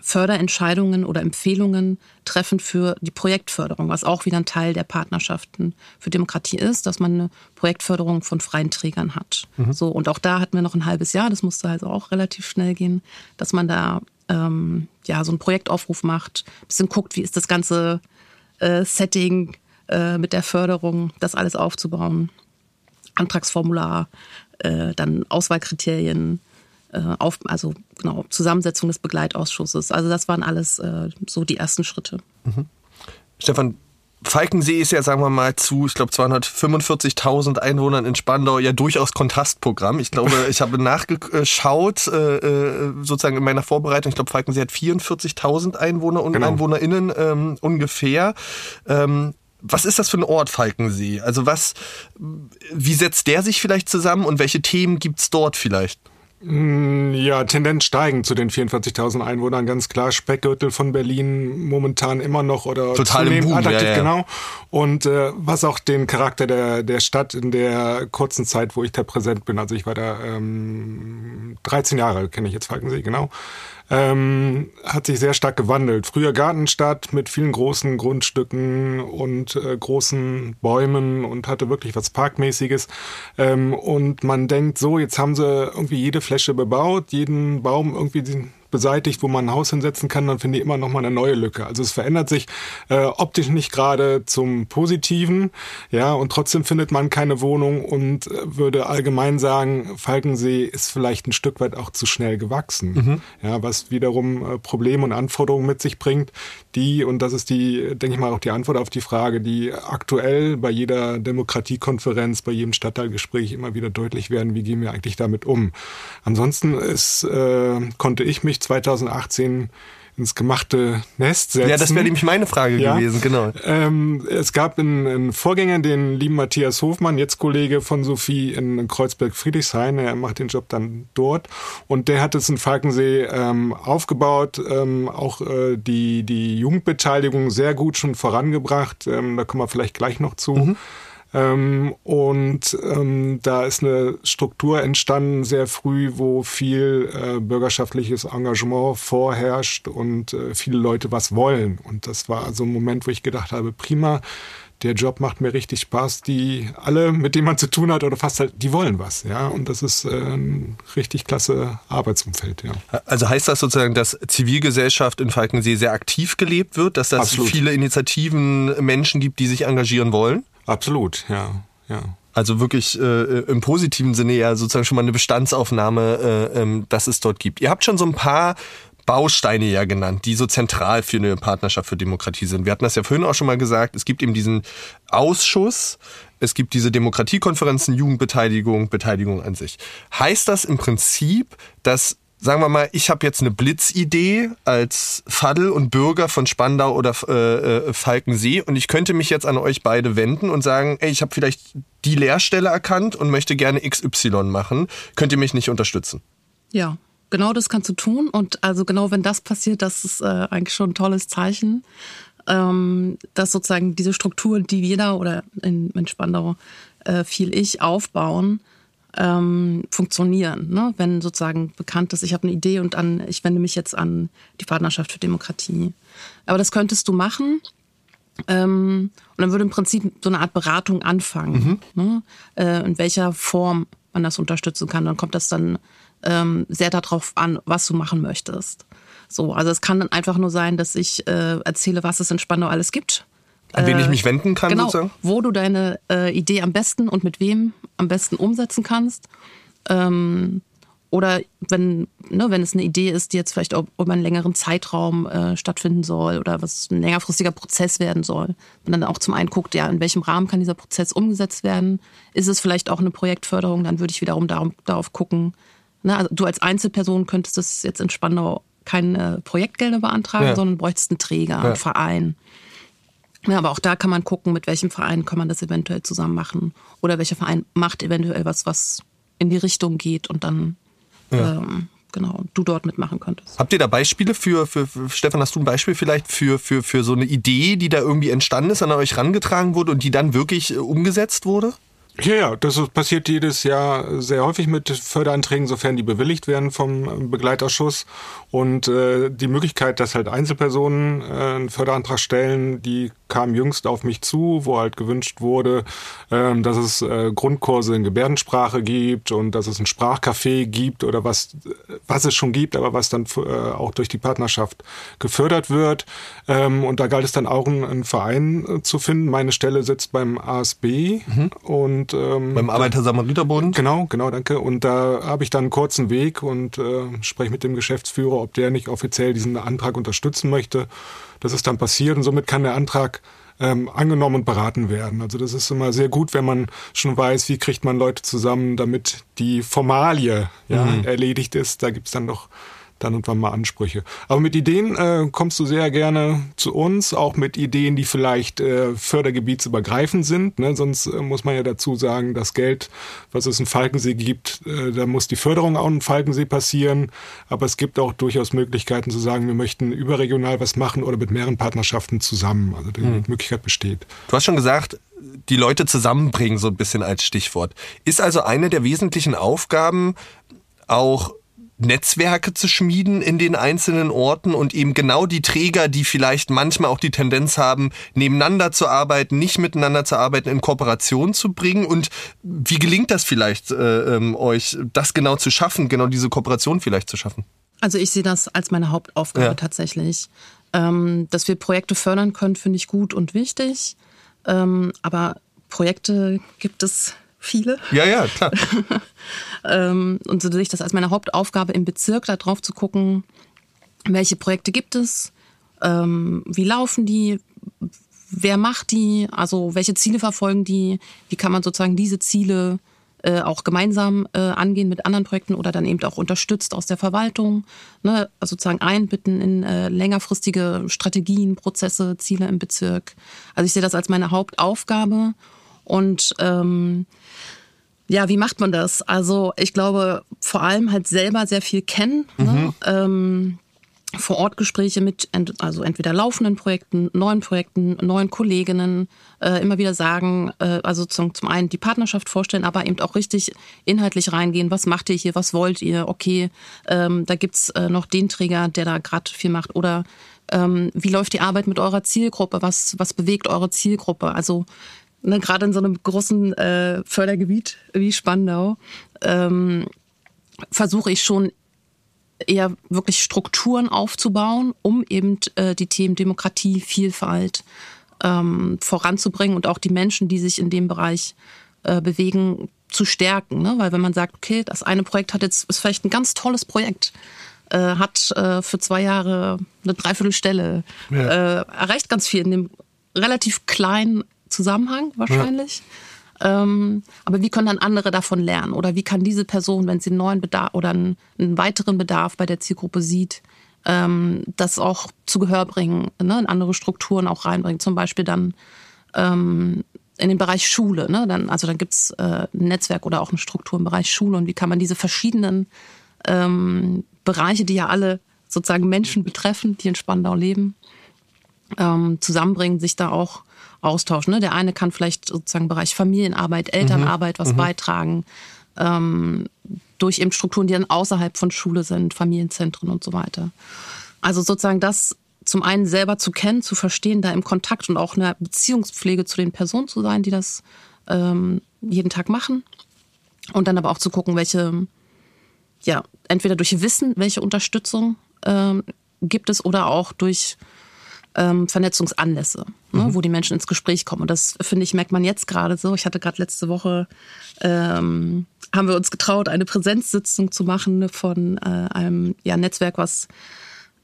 Förderentscheidungen oder Empfehlungen treffen für die Projektförderung, was auch wieder ein Teil der Partnerschaften für Demokratie ist, dass man eine Projektförderung von freien Trägern hat. So und auch da hatten wir noch ein halbes Jahr, das musste also auch relativ schnell gehen, dass man da ähm, ja so einen Projektaufruf macht, ein bisschen guckt, wie ist das ganze äh, Setting äh, mit der Förderung, das alles aufzubauen, Antragsformular, äh, dann Auswahlkriterien äh, auf, also genau, Zusammensetzung des Begleitausschusses. Also das waren alles äh, so die ersten Schritte. Stefan, Falkensee ist ja, sagen wir mal, zu, ich glaube, 245.000 Einwohnern in Spandau ja durchaus Kontrastprogramm. Ich glaube, <laughs> ich habe nachgeschaut, äh, äh, sozusagen in meiner Vorbereitung. Ich glaube, Falkensee hat 44.000 Einwohner und Genau. EinwohnerInnen ähm, ungefähr. Ähm, was ist das für ein Ort, Falkensee? Also was, wie setzt der sich vielleicht zusammen und welche Themen gibt's dort vielleicht? Ja, Tendenz steigend zu den 44.000 Einwohnern, ganz klar. Speckgürtel von Berlin momentan immer noch oder Total im Boom, ja, ja. genau. Und äh, was auch den Charakter der, der Stadt in der kurzen Zeit, wo ich da präsent bin, also ich war da ähm, 13 Jahre, kenne ich jetzt Falkensee, genau, ähm, hat sich sehr stark gewandelt. Früher Gartenstadt mit vielen großen Grundstücken und äh, großen Bäumen und hatte wirklich was Parkmäßiges. Ähm, und man denkt so, jetzt haben sie irgendwie jede Fläche bebaut, jeden Baum irgendwie beseitigt, wo man ein Haus hinsetzen kann, dann finde ich immer noch mal eine neue Lücke. Also es verändert sich äh, optisch nicht gerade zum Positiven, ja, und trotzdem findet man keine Wohnung und äh, würde allgemein sagen, Falkensee ist vielleicht ein Stück weit auch zu schnell gewachsen, ja, was wiederum äh, Probleme und Anforderungen mit sich bringt, die, und das ist die, denke ich mal, auch die Antwort auf die Frage, die aktuell bei jeder Demokratiekonferenz, bei jedem Stadtteilgespräch immer wieder deutlich werden, wie gehen wir eigentlich damit um. Ansonsten ist, äh, konnte ich mich 2018 ins gemachte Nest setzen. Ja, das wäre nämlich meine Frage Ja. gewesen, genau. Ähm, es gab einen, einen Vorgänger, den lieben Matthias Hofmann, jetzt Kollege von Sophie in Kreuzberg-Friedrichshain. Er macht den Job dann dort. Und der hat es in Falkensee ähm, aufgebaut, ähm, auch äh, die, die Jugendbeteiligung sehr gut schon vorangebracht. Ähm, da kommen wir vielleicht gleich noch zu. Ähm, und ähm, da ist eine Struktur entstanden sehr früh, wo viel äh, bürgerschaftliches Engagement vorherrscht und äh, viele Leute was wollen. Und das war so ein Moment, wo ich gedacht habe, prima, der Job macht mir richtig Spaß. Die alle, mit denen man zu tun hat oder fast halt, die wollen was, ja. Und das ist äh, ein richtig klasse Arbeitsumfeld, ja. Also heißt das sozusagen, dass Zivilgesellschaft in Falkensee sehr aktiv gelebt wird, dass es Absolut. viele Initiativen, Menschen gibt, die sich engagieren wollen? Absolut, ja, ja. Also wirklich äh, im positiven Sinne ja sozusagen schon mal eine Bestandsaufnahme, äh, ähm, dass es dort gibt. Ihr habt schon so ein paar Bausteine ja genannt, die so zentral für eine Partnerschaft für Demokratie sind. Wir hatten das ja vorhin auch schon mal gesagt. Es gibt eben diesen Ausschuss, es gibt diese Demokratiekonferenzen, Jugendbeteiligung, Beteiligung an sich. Heißt das im Prinzip, dass sagen wir mal, ich habe jetzt eine Blitzidee als Fadel und Bürger von Spandau oder äh, äh, Falkensee und ich könnte mich jetzt an euch beide wenden und sagen, ey, ich habe vielleicht die Lehrstelle erkannt und möchte gerne XY machen. Könnt ihr mich nicht unterstützen? Ja, genau das kannst du tun. Und also genau wenn das passiert, das ist äh, eigentlich schon ein tolles Zeichen, ähm, dass sozusagen diese Strukturen, die jeder oder in, in Spandau äh, viel ich aufbauen, ähm, funktionieren. Ne? Wenn sozusagen bekannt ist, ich habe eine Idee und an, ich wende mich jetzt an die Partnerschaft für Demokratie. Aber das könntest du machen. Ähm, und dann würde im Prinzip so eine Art Beratung anfangen, mhm. ne? äh, in welcher Form man das unterstützen kann. Dann kommt das dann ähm, sehr darauf an, was du machen möchtest. So, also es kann dann einfach nur sein, dass ich äh, erzähle, was es in Spandau alles gibt an wen ich mich wenden kann, genau, sozusagen? Wo du deine äh, Idee am besten und mit wem am besten umsetzen kannst. Ähm, oder wenn, ne, wenn es eine Idee ist, die jetzt vielleicht auch über einen längeren Zeitraum äh, stattfinden soll oder was ein längerfristiger Prozess werden soll. Und dann auch zum einen guckt, ja, in welchem Rahmen kann dieser Prozess umgesetzt werden? Ist es vielleicht auch eine Projektförderung? Dann würde ich wiederum darum, darauf gucken. Ne, also du als Einzelperson könntest das jetzt in Spandau keine Projektgelder beantragen, ja. sondern bräuchtest einen Träger, ja. einen Verein. Ja, aber auch da kann man gucken, mit welchem Verein kann man das eventuell zusammen machen. Oder welcher Verein macht eventuell was, was in die Richtung geht und dann ja. ähm, genau, du dort mitmachen könntest. Habt ihr da Beispiele für, für, für, Stefan, hast du ein Beispiel vielleicht für, für, für so eine Idee, die da irgendwie entstanden ist, an euch rangetragen wurde und die dann wirklich äh, umgesetzt wurde? Ja, ja, das passiert jedes Jahr sehr häufig mit Förderanträgen, sofern die bewilligt werden vom Begleitausschuss. Und äh, die Möglichkeit, dass halt Einzelpersonen äh, einen Förderantrag stellen, die kam jüngst auf mich zu, wo halt gewünscht wurde, äh, dass es äh, Grundkurse in Gebärdensprache gibt und dass es ein Sprachcafé gibt oder was, was es schon gibt, aber was dann äh, auch durch die Partnerschaft gefördert wird. Ähm, und da galt es dann auch, einen, einen Verein äh, zu finden. Meine Stelle sitzt beim ASB mhm. und ähm, beim Arbeiter-Samariter-Bund. Genau, genau, danke. Und da habe ich dann einen kurzen Weg und äh, spreche mit dem Geschäftsführer ob der nicht offiziell diesen Antrag unterstützen möchte. Das ist dann passiert und somit kann der Antrag ähm, angenommen und beraten werden. Also das ist immer sehr gut, wenn man schon weiß, wie kriegt man Leute zusammen, damit die Formalie ja, mhm. erledigt ist. Da gibt es dann noch dann und wann mal Ansprüche. Aber mit Ideen äh, kommst du sehr gerne zu uns, auch mit Ideen, die vielleicht äh, fördergebietsübergreifend sind. Ne? Sonst äh, muss man ja dazu sagen, das Geld, was es in Falkensee gibt, äh, da muss die Förderung auch in Falkensee passieren. Aber es gibt auch durchaus Möglichkeiten zu sagen, wir möchten überregional was machen oder mit mehreren Partnerschaften zusammen. Also die hm. Möglichkeit besteht. Du hast schon gesagt, die Leute zusammenbringen, so ein bisschen als Stichwort. Ist also eine der wesentlichen Aufgaben auch Netzwerke zu schmieden in den einzelnen Orten und eben genau die Träger, die vielleicht manchmal auch die Tendenz haben, nebeneinander zu arbeiten, nicht miteinander zu arbeiten, in Kooperation zu bringen. Und wie gelingt das vielleicht äh, ähm, euch, das genau zu schaffen, genau diese Kooperation vielleicht zu schaffen? Also ich sehe das als meine Hauptaufgabe ja. tatsächlich. Ähm, dass wir Projekte fördern können, finde ich gut und wichtig. Ähm, aber Projekte gibt es viele. Ja, ja, klar. <laughs> ähm, und so sehe ich das als meine Hauptaufgabe im Bezirk, da drauf zu gucken, welche Projekte gibt es, ähm, wie laufen die, wer macht die, also welche Ziele verfolgen die, wie kann man sozusagen diese Ziele äh, auch gemeinsam äh, angehen mit anderen Projekten oder dann eben auch unterstützt aus der Verwaltung, ne, also sozusagen einbitten in äh, längerfristige Strategien, Prozesse, Ziele im Bezirk. Also ich sehe das als meine Hauptaufgabe und ähm, ja, wie macht man das? Also ich glaube, vor allem halt selber sehr viel kennen. Ne? Mhm. Ne? Ähm, vor Ort Gespräche mit ent, also entweder laufenden Projekten, neuen Projekten, neuen Kolleginnen, äh, immer wieder sagen, äh, also zum, zum einen die Partnerschaft vorstellen, aber eben auch richtig inhaltlich reingehen, was macht ihr hier, was wollt ihr, okay, ähm, da gibt's äh, noch den Träger, der da gerade viel macht oder ähm, wie läuft die Arbeit mit eurer Zielgruppe, was, was bewegt eure Zielgruppe, also ne, gerade in so einem großen äh, Fördergebiet wie Spandau, ähm, versuche ich schon eher wirklich Strukturen aufzubauen, um eben äh, die Themen Demokratie, Vielfalt ähm, voranzubringen und auch die Menschen, die sich in dem Bereich äh, bewegen, zu stärken. Ne? Weil wenn man sagt, okay, das eine Projekt hat jetzt ist vielleicht ein ganz tolles Projekt, äh, hat äh, für zwei Jahre eine Dreiviertelstelle, ja. äh, erreicht ganz viel in dem relativ kleinen Zusammenhang wahrscheinlich. Ja. Ähm, aber wie können dann andere davon lernen? Oder wie kann diese Person, wenn sie einen neuen Bedarf oder einen, einen weiteren Bedarf bei der Zielgruppe sieht, ähm, das auch zu Gehör bringen, ne? in andere Strukturen auch reinbringen. Zum Beispiel dann ähm, in den Bereich Schule. Ne? Dann, also dann gibt's äh, ein Netzwerk oder auch eine Struktur im Bereich Schule. Und wie kann man diese verschiedenen ähm, Bereiche, die ja alle sozusagen Menschen betreffen, die in Spandau leben, ähm, zusammenbringen, sich da auch austauschen. Ne? Der eine kann vielleicht sozusagen Bereich Familienarbeit, Elternarbeit mhm. was mhm. beitragen, ähm, durch eben Strukturen, die dann außerhalb von Schule sind, Familienzentren und so weiter. Also sozusagen das zum einen selber zu kennen, zu verstehen, da im Kontakt und auch eine Beziehungspflege zu den Personen zu sein, die das ähm, jeden Tag machen. Und dann aber auch zu gucken, welche, ja, entweder durch Wissen, welche Unterstützung ähm, gibt es oder auch durch ähm, Vernetzungsanlässe, ne, mhm. wo die Menschen ins Gespräch kommen. Und das, finde ich, merkt man jetzt gerade so. Ich hatte gerade letzte Woche, ähm, haben wir uns getraut, eine Präsenzsitzung zu machen von äh, einem ja, Netzwerk, was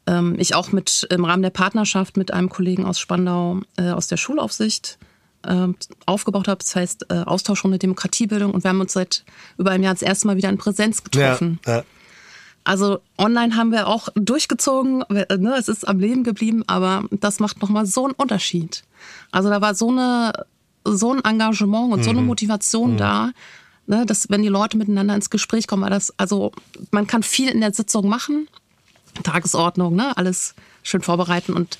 ähm, ich auch mit im Rahmen der Partnerschaft mit einem Kollegen aus Spandau äh, aus der Schulaufsicht äh, aufgebaut habe. Das heißt äh, Austauschrunde Demokratiebildung. Und wir haben uns seit über einem Jahr das erste Mal wieder in Präsenz getroffen. Ja, ja. Also online haben wir auch durchgezogen, ne, es ist am Leben geblieben, aber das macht nochmal so einen Unterschied. Also da war so eine so ein Engagement und mhm. so eine mhm. Motivation mhm. da, ne, dass wenn die Leute miteinander ins Gespräch kommen, weil das also man kann viel in der Sitzung machen, Tagesordnung, ne, alles schön vorbereiten und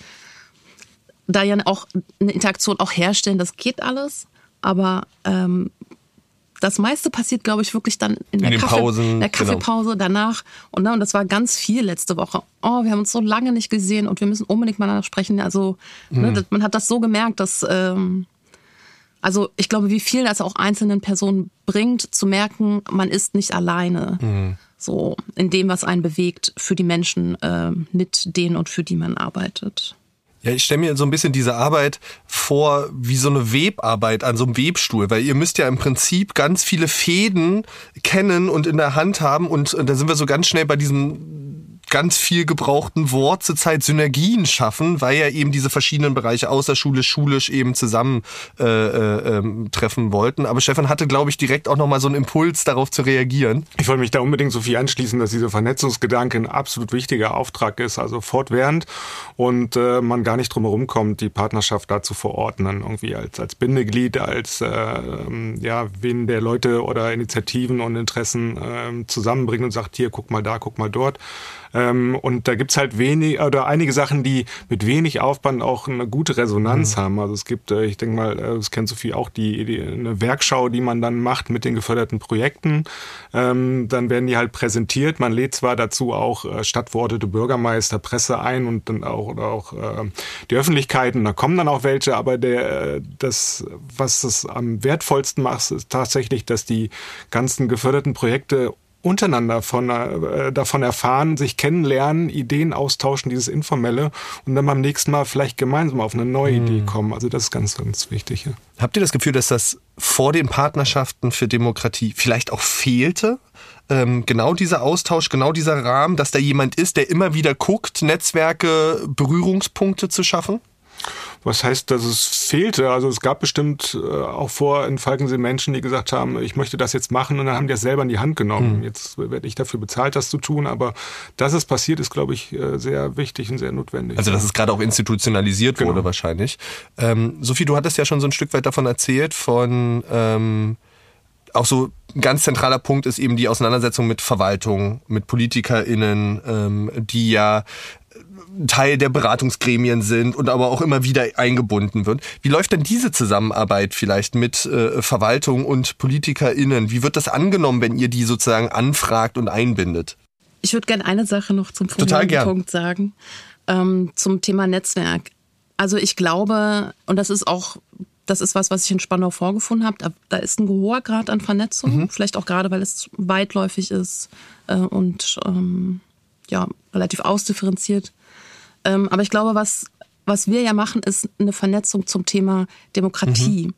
da ja auch eine Interaktion auch herstellen, das geht alles, aber ähm, das meiste passiert, glaube ich, wirklich dann in, in der, Kaffee, Pausen, der genau. Kaffeepause genau. danach. Und, ne, und das war ganz viel letzte Woche. Oh, wir haben uns so lange nicht gesehen und wir müssen unbedingt miteinander sprechen. Also ne, mhm. ne, man hat das so gemerkt, dass ähm, also ich glaube, wie viel das auch einzelnen Personen bringt, zu merken, man ist nicht alleine. Mhm. So in dem, was einen bewegt, für die Menschen, äh, mit denen und für die man arbeitet. Ja, ich stelle mir so ein bisschen diese Arbeit vor wie so eine Webarbeit an so einem Webstuhl, weil ihr müsst ja im Prinzip ganz viele Fäden kennen und in der Hand haben und, und da sind wir so ganz schnell bei diesem ganz viel gebrauchten Wort zurzeit Synergien schaffen, weil ja eben diese verschiedenen Bereiche außerschulisch, schulisch eben zusammen äh, äh, ähm, treffen wollten. Aber Stefan hatte, glaube ich, direkt auch nochmal so einen Impuls, darauf zu reagieren. Ich wollte mich da unbedingt so viel anschließen, dass dieser Vernetzungsgedanke ein absolut wichtiger Auftrag ist, also fortwährend und äh, man gar nicht drum herum kommt, die Partnerschaft da zu verordnen, irgendwie als, als Bindeglied, als äh, ähm, ja, wen der Leute oder Initiativen und Interessen äh, zusammenbringt und sagt, hier, guck mal da, guck mal dort. Ähm, und da gibt's halt wenig oder einige Sachen, die mit wenig Aufwand auch eine gute Resonanz mhm. haben. Also es gibt, äh, ich denke mal, äh, das kennt Sophie auch, die, die eine Werkschau, die man dann macht mit den geförderten Projekten. Ähm, dann werden die halt präsentiert. Man lädt zwar dazu auch äh, Stadtverordnete, Bürgermeister, Presse ein und dann auch oder auch äh, die Öffentlichkeiten. Da kommen dann auch welche, aber der das, was es am wertvollsten macht, ist tatsächlich, dass die ganzen geförderten Projekte untereinander von, äh, davon erfahren, sich kennenlernen, Ideen austauschen, dieses Informelle und dann beim nächsten Mal vielleicht gemeinsam auf eine neue hm. Idee kommen. Also das ist ganz, ganz wichtig. Ja. Habt ihr das Gefühl, dass das vor den Partnerschaften für Demokratie vielleicht auch fehlte? Ähm, genau dieser Austausch, genau dieser Rahmen, dass da jemand ist, der immer wieder guckt, Netzwerke, Berührungspunkte zu schaffen? Was heißt, dass es fehlte. Also es gab bestimmt äh, auch vor in Falkensee Menschen, die gesagt haben, ich möchte das jetzt machen und dann haben die das selber in die Hand genommen. Mhm. Jetzt werde ich dafür bezahlt, das zu tun, aber dass es passiert, ist, glaube ich, äh, sehr wichtig und sehr notwendig. Also dass es gerade auch institutionalisiert genau. wurde wahrscheinlich. Ähm, Sophie, du hattest ja schon so ein Stück weit davon erzählt, von ähm, auch so ein ganz zentraler Punkt ist eben die Auseinandersetzung mit Verwaltung, mit PolitikerInnen, ähm, die ja Teil der Beratungsgremien sind und aber auch immer wieder eingebunden wird. Wie läuft denn diese Zusammenarbeit vielleicht mit äh, Verwaltung und PolitikerInnen? Wie wird das angenommen, wenn ihr die sozusagen anfragt und einbindet? Ich würde gerne eine Sache noch zum vorigen Punkt sagen, ähm, zum Thema Netzwerk. Also ich glaube, und das ist auch das ist was, was ich in Spandau vorgefunden habe. Da, ist ein hoher Grad an Vernetzung, mhm. vielleicht auch gerade, weil es weitläufig ist äh, und ähm, ja relativ ausdifferenziert. Ähm, aber ich glaube, was, was wir ja machen, ist eine Vernetzung zum Thema Demokratie. Mhm.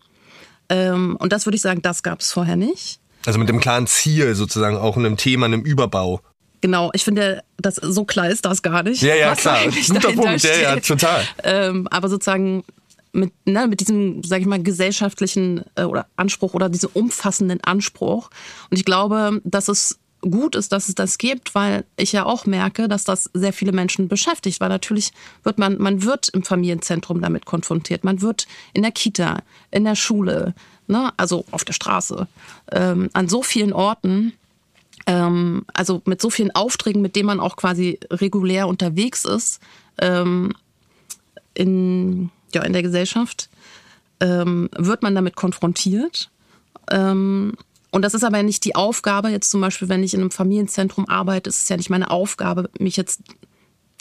Ähm, und das würde ich sagen, das gab es vorher nicht. Also mit dem klaren Ziel sozusagen, auch einem Thema, einem Überbau. Genau, ich finde, das so klar ist das gar nicht. Ja, ja, klar. Guter Punkt, ja, ja, total. Ähm, aber sozusagen mit, ne, mit diesem, sag ich mal, gesellschaftlichen äh, oder Anspruch oder diesem umfassenden Anspruch. Und ich glaube, dass es gut ist, dass es das gibt, weil ich ja auch merke, dass das sehr viele Menschen beschäftigt, weil natürlich wird man, man wird im Familienzentrum damit konfrontiert, man wird in der Kita, in der Schule, ne, also auf der Straße, ähm, an so vielen Orten, ähm, also mit so vielen Aufträgen, mit denen man auch quasi regulär unterwegs ist, ähm, in, ja, in der Gesellschaft, ähm, wird man damit konfrontiert. Und das ist aber nicht die Aufgabe, jetzt zum Beispiel, wenn ich in einem Familienzentrum arbeite, ist es ja nicht meine Aufgabe, mich jetzt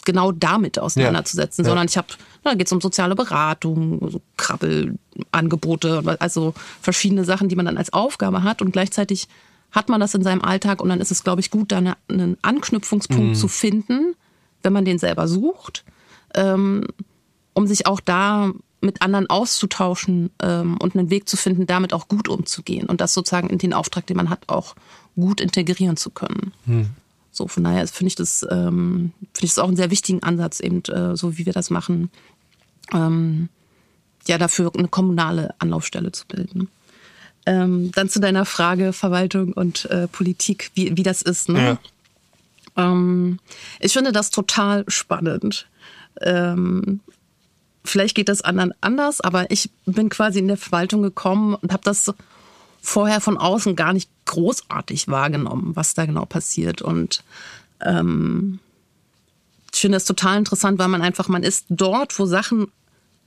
genau damit auseinanderzusetzen, ja. sondern ich habe, da geht es um soziale Beratung, so Krabbelangebote, also verschiedene Sachen, die man dann als Aufgabe hat und gleichzeitig hat man das in seinem Alltag und dann ist es, glaube ich, gut, da einen Anknüpfungspunkt mhm. zu finden, wenn man den selber sucht, ähm, um sich auch da mit anderen auszutauschen ähm, und einen Weg zu finden, damit auch gut umzugehen und das sozusagen in den Auftrag, den man hat, auch gut integrieren zu können. Hm. So, von daher finde ich das, ähm, finde ich das auch einen sehr wichtigen Ansatz, eben äh, so wie wir das machen, ähm, ja, dafür eine kommunale Anlaufstelle zu bilden. Ähm, dann zu deiner Frage Verwaltung und äh, Politik, wie, wie das ist. Ne? Ja. Ähm, ich finde das total spannend. Ähm, Vielleicht geht das anderen anders, aber ich bin quasi in der Verwaltung gekommen und habe das vorher von außen gar nicht großartig wahrgenommen, was da genau passiert. Und ähm, ich finde das total interessant, weil man einfach, man ist dort, wo Sachen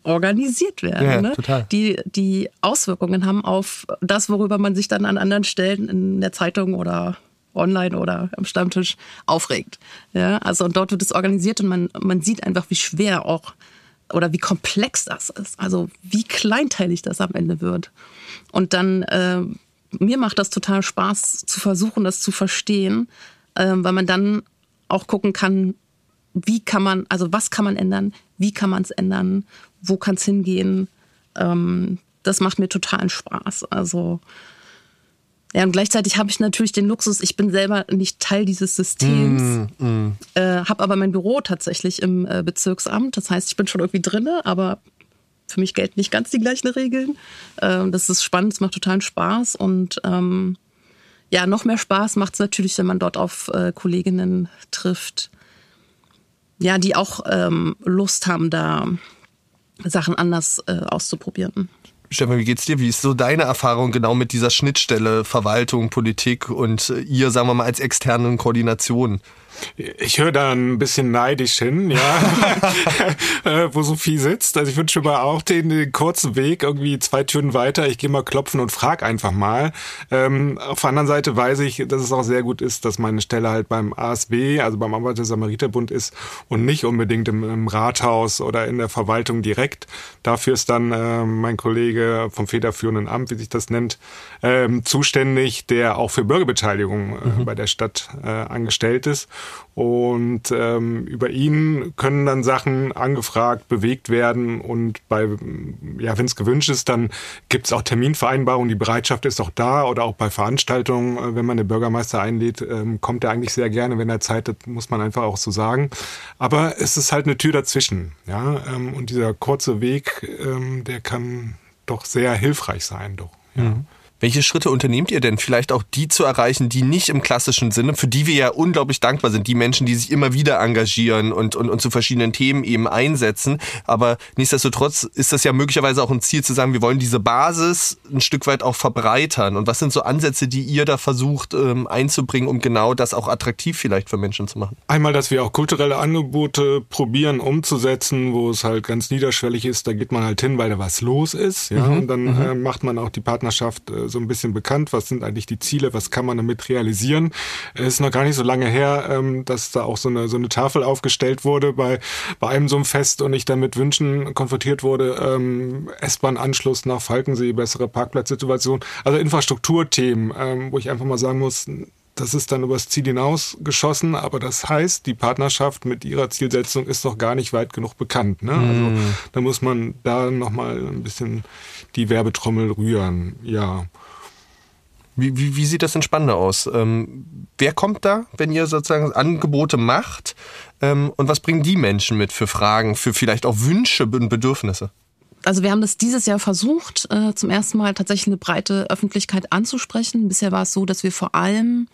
organisiert werden, ja, ne? die die Auswirkungen haben auf das, worüber man sich dann an anderen Stellen in der Zeitung oder online oder am Stammtisch aufregt. Ja, also und dort wird es organisiert und man man sieht einfach, wie schwer auch oder wie komplex das ist. Also wie kleinteilig das am Ende wird. Und dann, äh, mir macht das total Spaß zu versuchen, das zu verstehen, äh, weil man dann auch gucken kann, wie kann man, also was kann man ändern, wie kann man es ändern, wo kann es hingehen. Ähm, das macht mir totalen Spaß. Also ja, und gleichzeitig habe ich natürlich den Luxus, ich bin selber nicht Teil dieses Systems, mm, mm. Äh, habe aber mein Büro tatsächlich im äh, Bezirksamt. Das heißt, ich bin schon irgendwie drinne, aber für mich gelten nicht ganz die gleichen Regeln. Äh, das ist spannend, es macht totalen Spaß und ähm, ja, noch mehr Spaß macht es natürlich, wenn man dort auf äh, Kolleginnen trifft, ja, die auch ähm, Lust haben, da Sachen anders äh, auszuprobieren. Stefan, wie geht's dir? Wie ist so deine Erfahrung genau mit dieser Schnittstelle Verwaltung, Politik und äh, ihr, sagen wir mal, als externen Koordination? Ich höre da ein bisschen neidisch hin, ja, <laughs> <laughs> äh, wo Sophie sitzt. Also ich wünsche mir auch den, den, kurzen Weg, irgendwie zwei Türen weiter. Ich gehe mal klopfen und frag einfach mal. Ähm, auf der anderen Seite weiß ich, dass es auch sehr gut ist, dass meine Stelle halt beim ASB, also beim Arbeiter-Samariter-Bund ist und nicht unbedingt im, im, Rathaus oder in der Verwaltung direkt. Dafür ist dann äh, mein Kollege vom federführenden Amt, wie sich das nennt, ähm, zuständig, der auch für Bürgerbeteiligung äh, mhm. bei der Stadt äh, angestellt ist. Und ähm, über ihn können dann Sachen angefragt, bewegt werden. Und bei, ja, wenn es gewünscht ist, dann gibt es auch Terminvereinbarungen. Die Bereitschaft ist auch da. Oder auch bei Veranstaltungen, äh, wenn man den Bürgermeister einlädt, ähm, kommt er eigentlich sehr gerne, wenn er Zeit hat, muss man einfach auch so sagen. Aber es ist halt eine Tür dazwischen. Ja? Ähm, und dieser kurze Weg, ähm, der kann doch sehr hilfreich sein. Doch. Ja. Mhm. Welche Schritte unternehmt ihr denn, vielleicht auch die zu erreichen, die nicht im klassischen Sinne, für die wir ja unglaublich dankbar sind, die Menschen, die sich immer wieder engagieren und, und, und zu verschiedenen Themen eben einsetzen. Aber nichtsdestotrotz ist das ja möglicherweise auch ein Ziel zu sagen, wir wollen diese Basis ein Stück weit auch verbreitern. Und was sind so Ansätze, die ihr da versucht ähm, einzubringen, um genau das auch attraktiv vielleicht für Menschen zu machen? Einmal, dass wir auch kulturelle Angebote probieren umzusetzen, wo es halt ganz niederschwellig ist. Da geht man halt hin, weil da was los ist. Ja? Mhm. Und dann mhm. äh, macht man auch die Partnerschaft äh, so ein bisschen bekannt. Was sind eigentlich die Ziele? Was kann man damit realisieren? Es ist noch gar nicht so lange her, ähm, dass da auch so eine, so eine Tafel aufgestellt wurde bei, bei einem so einem Fest und ich dann mit Wünschen konfrontiert wurde. Ähm, S-Bahn-Anschluss nach Falkensee, bessere Parkplatzsituation. Also Infrastrukturthemen, ähm, wo ich einfach mal sagen muss, das ist dann übers Ziel hinaus geschossen, aber das heißt, die Partnerschaft mit ihrer Zielsetzung ist noch gar nicht weit genug bekannt. Ne? Also mm. da muss man da nochmal ein bisschen die Werbetrommel rühren, ja. Wie, wie, wie sieht das denn spannender aus? Ähm, wer kommt da, wenn ihr sozusagen Angebote macht? Ähm, und was bringen die Menschen mit für Fragen, für vielleicht auch Wünsche und Bedürfnisse? also wir haben das dieses Jahr versucht, äh, zum ersten Mal tatsächlich eine breite Öffentlichkeit anzusprechen. Bisher war es so, dass wir vor allem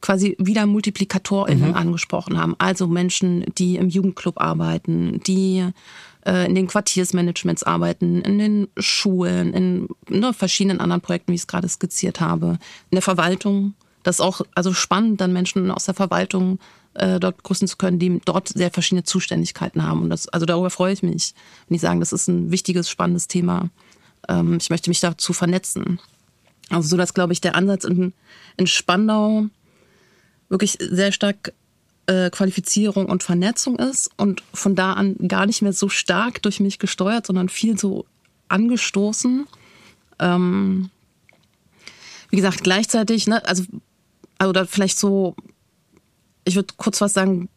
quasi wieder MultiplikatorInnen mhm. angesprochen haben. Also Menschen, die im Jugendclub arbeiten, die in den Quartiersmanagements arbeiten, in den Schulen, in ne, verschiedenen anderen Projekten, wie ich es gerade skizziert habe, in der Verwaltung. Das ist auch also spannend, dann Menschen aus der Verwaltung äh, dort grüßen zu können, die dort sehr verschiedene Zuständigkeiten haben. Und das, also darüber freue ich mich, wenn ich sagen, das ist ein wichtiges, spannendes Thema. Ähm, ich möchte mich dazu vernetzen. Also so, dass, glaube ich, der Ansatz in, in Spandau wirklich sehr stark äh, Qualifizierung und Vernetzung ist und von da an gar nicht mehr so stark durch mich gesteuert, sondern viel so angestoßen. Ähm, wie gesagt, gleichzeitig, ne, also, da vielleicht so ich würde kurz was sagen,